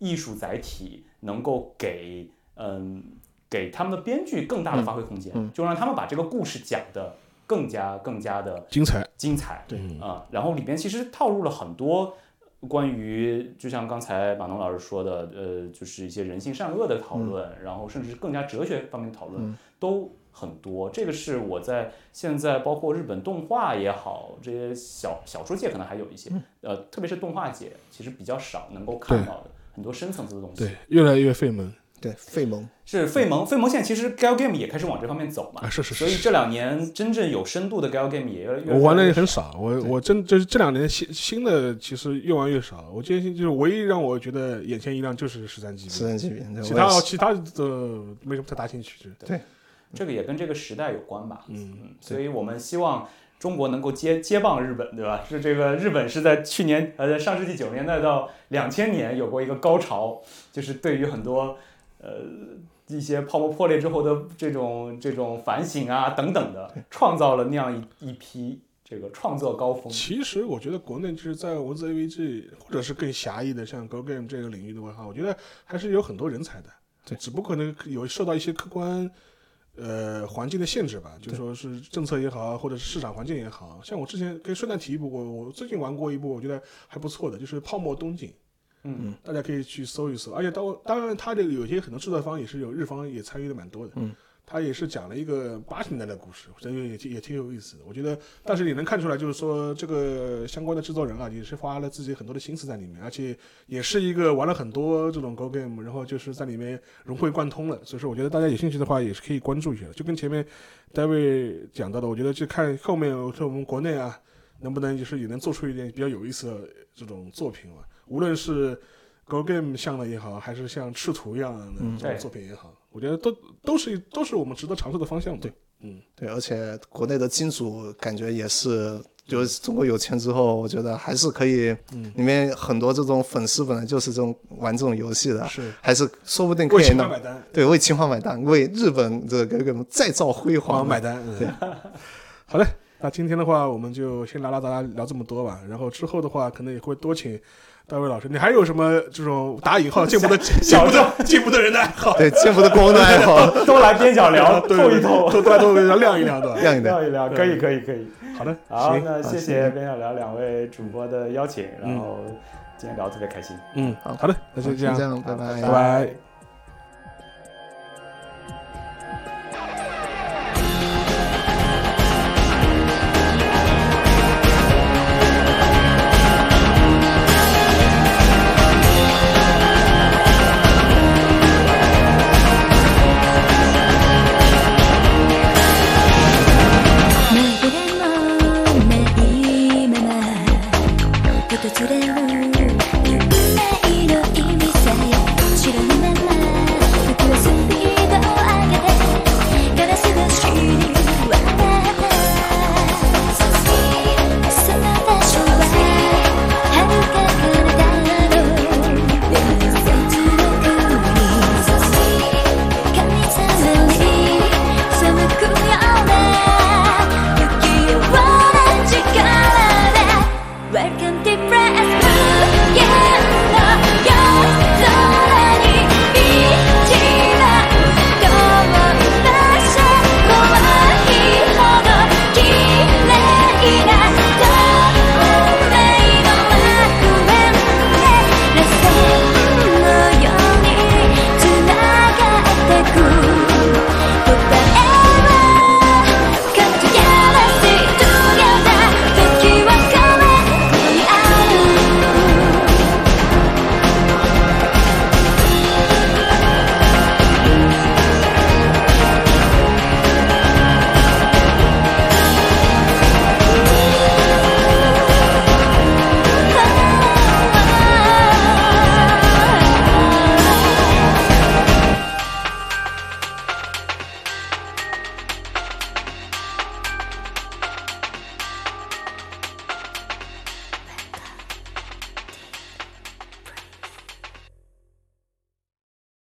[SPEAKER 3] 艺术载体能够给嗯给他们的编剧更大的发挥空间，就让他们把这个故事讲的更加更加的
[SPEAKER 2] 精彩。
[SPEAKER 3] 精彩，
[SPEAKER 4] 对。
[SPEAKER 3] 啊、然后里边其实套入了很多关于，就像刚才马农老师说的，呃，就是一些人性善恶的讨论，然后甚至是更加哲学方面的讨论、都很多。这个是我在现在包括日本动画也好，这些小小说界可能还有一些，呃，特别是动画界，其实比较少能够看到的很多深层次的东西。
[SPEAKER 2] 对，越来越费门
[SPEAKER 4] 对，费蒙，
[SPEAKER 3] 是费蒙，费蒙现在其实 gal game 也开始往这方面走嘛，
[SPEAKER 2] 啊！是是是
[SPEAKER 3] 所以这两年真正有深度的 gal game 也越来越
[SPEAKER 2] 我玩的也很少，我我真就是这两年新新的其实越玩越少。我坚信就是唯一让我觉得眼前一亮就是十三 GB，
[SPEAKER 4] 十三 GB，对
[SPEAKER 2] 其他其他的没什么太大兴趣。
[SPEAKER 3] 对这个也跟这个时代有关吧。
[SPEAKER 2] 嗯，
[SPEAKER 3] 嗯，所以我们希望中国能够接接棒日本，对吧？是这个日本是在去年呃，在上世纪九十年代到两千年有过一个高潮，就是对于很多呃一些泡沫破裂之后的这种这种反省啊等等的，创造了那样一一批这个创作高峰。
[SPEAKER 2] 其实我觉得国内就是在文字 AVG 或者是更狭义的像 Go Game 这个领域的话，我觉得还是有很多人才的。
[SPEAKER 4] 对
[SPEAKER 2] 只不过可能有受到一些客观呃环境的限制吧，就说是政策也好，或者是市场环境也好。像我之前可以顺带提一部，我我最近玩过一部，我觉得还不错的，就是《泡沫东京》。
[SPEAKER 3] 嗯，
[SPEAKER 2] 大家可以去搜一搜，而且当当然，它这个有些很多制作方也是有日方也参与的蛮多的。
[SPEAKER 4] 嗯，
[SPEAKER 2] 他也是讲了一个八十年代的故事，我觉得也也挺有意思的。我觉得，但是也能看出来，就是说这个相关的制作人啊，也是花了自己很多的心思在里面，而且也是一个玩了很多这种 Go Game，然后就是在里面融会贯通了。所以说，我觉得大家有兴趣的话，也是可以关注一下。就跟前面 David 讲到的，我觉得就看后面说我们国内啊，能不能就是也能做出一点比较有意思的这种作品嘛。无论是 Go Game 像的也好，还是像赤图一样的这种作品也好，我觉得都都是都是我们值得尝试的方向。对，嗯，
[SPEAKER 4] 对，而且国内的金主感觉也是，就是中国有钱之后，我觉得还是可以，
[SPEAKER 2] 嗯
[SPEAKER 4] 里面很多这种粉丝本来就是这种玩这种游戏的，
[SPEAKER 2] 是
[SPEAKER 4] 还是说不定可以能
[SPEAKER 2] 情怀买单，
[SPEAKER 4] 对为情怀买单，为日本这个给我们再造辉煌
[SPEAKER 2] 买单。对、好嘞，那今天的话，我们就先拉拉杂杂聊这么多吧。然后之后的话，可能也会多请大卫老师。你还有什么这种打引号见不得见不得见不得人的爱好？
[SPEAKER 4] 对见不得光的爱好，
[SPEAKER 3] 都来边角聊，
[SPEAKER 2] 对
[SPEAKER 3] 透一透，
[SPEAKER 2] 都都都都亮一亮，对吧？
[SPEAKER 4] 亮一亮，
[SPEAKER 3] 亮一亮，可以，可以，可以。
[SPEAKER 2] 好的，
[SPEAKER 3] 好，
[SPEAKER 2] 行，
[SPEAKER 3] 那谢谢边角聊两位主播的邀请，然
[SPEAKER 2] 嗯
[SPEAKER 3] 后今天聊得特别开心。
[SPEAKER 2] 嗯，
[SPEAKER 4] 好
[SPEAKER 2] 好的，那就这样，
[SPEAKER 4] 这样，拜
[SPEAKER 2] 拜
[SPEAKER 3] 拜
[SPEAKER 2] 拜。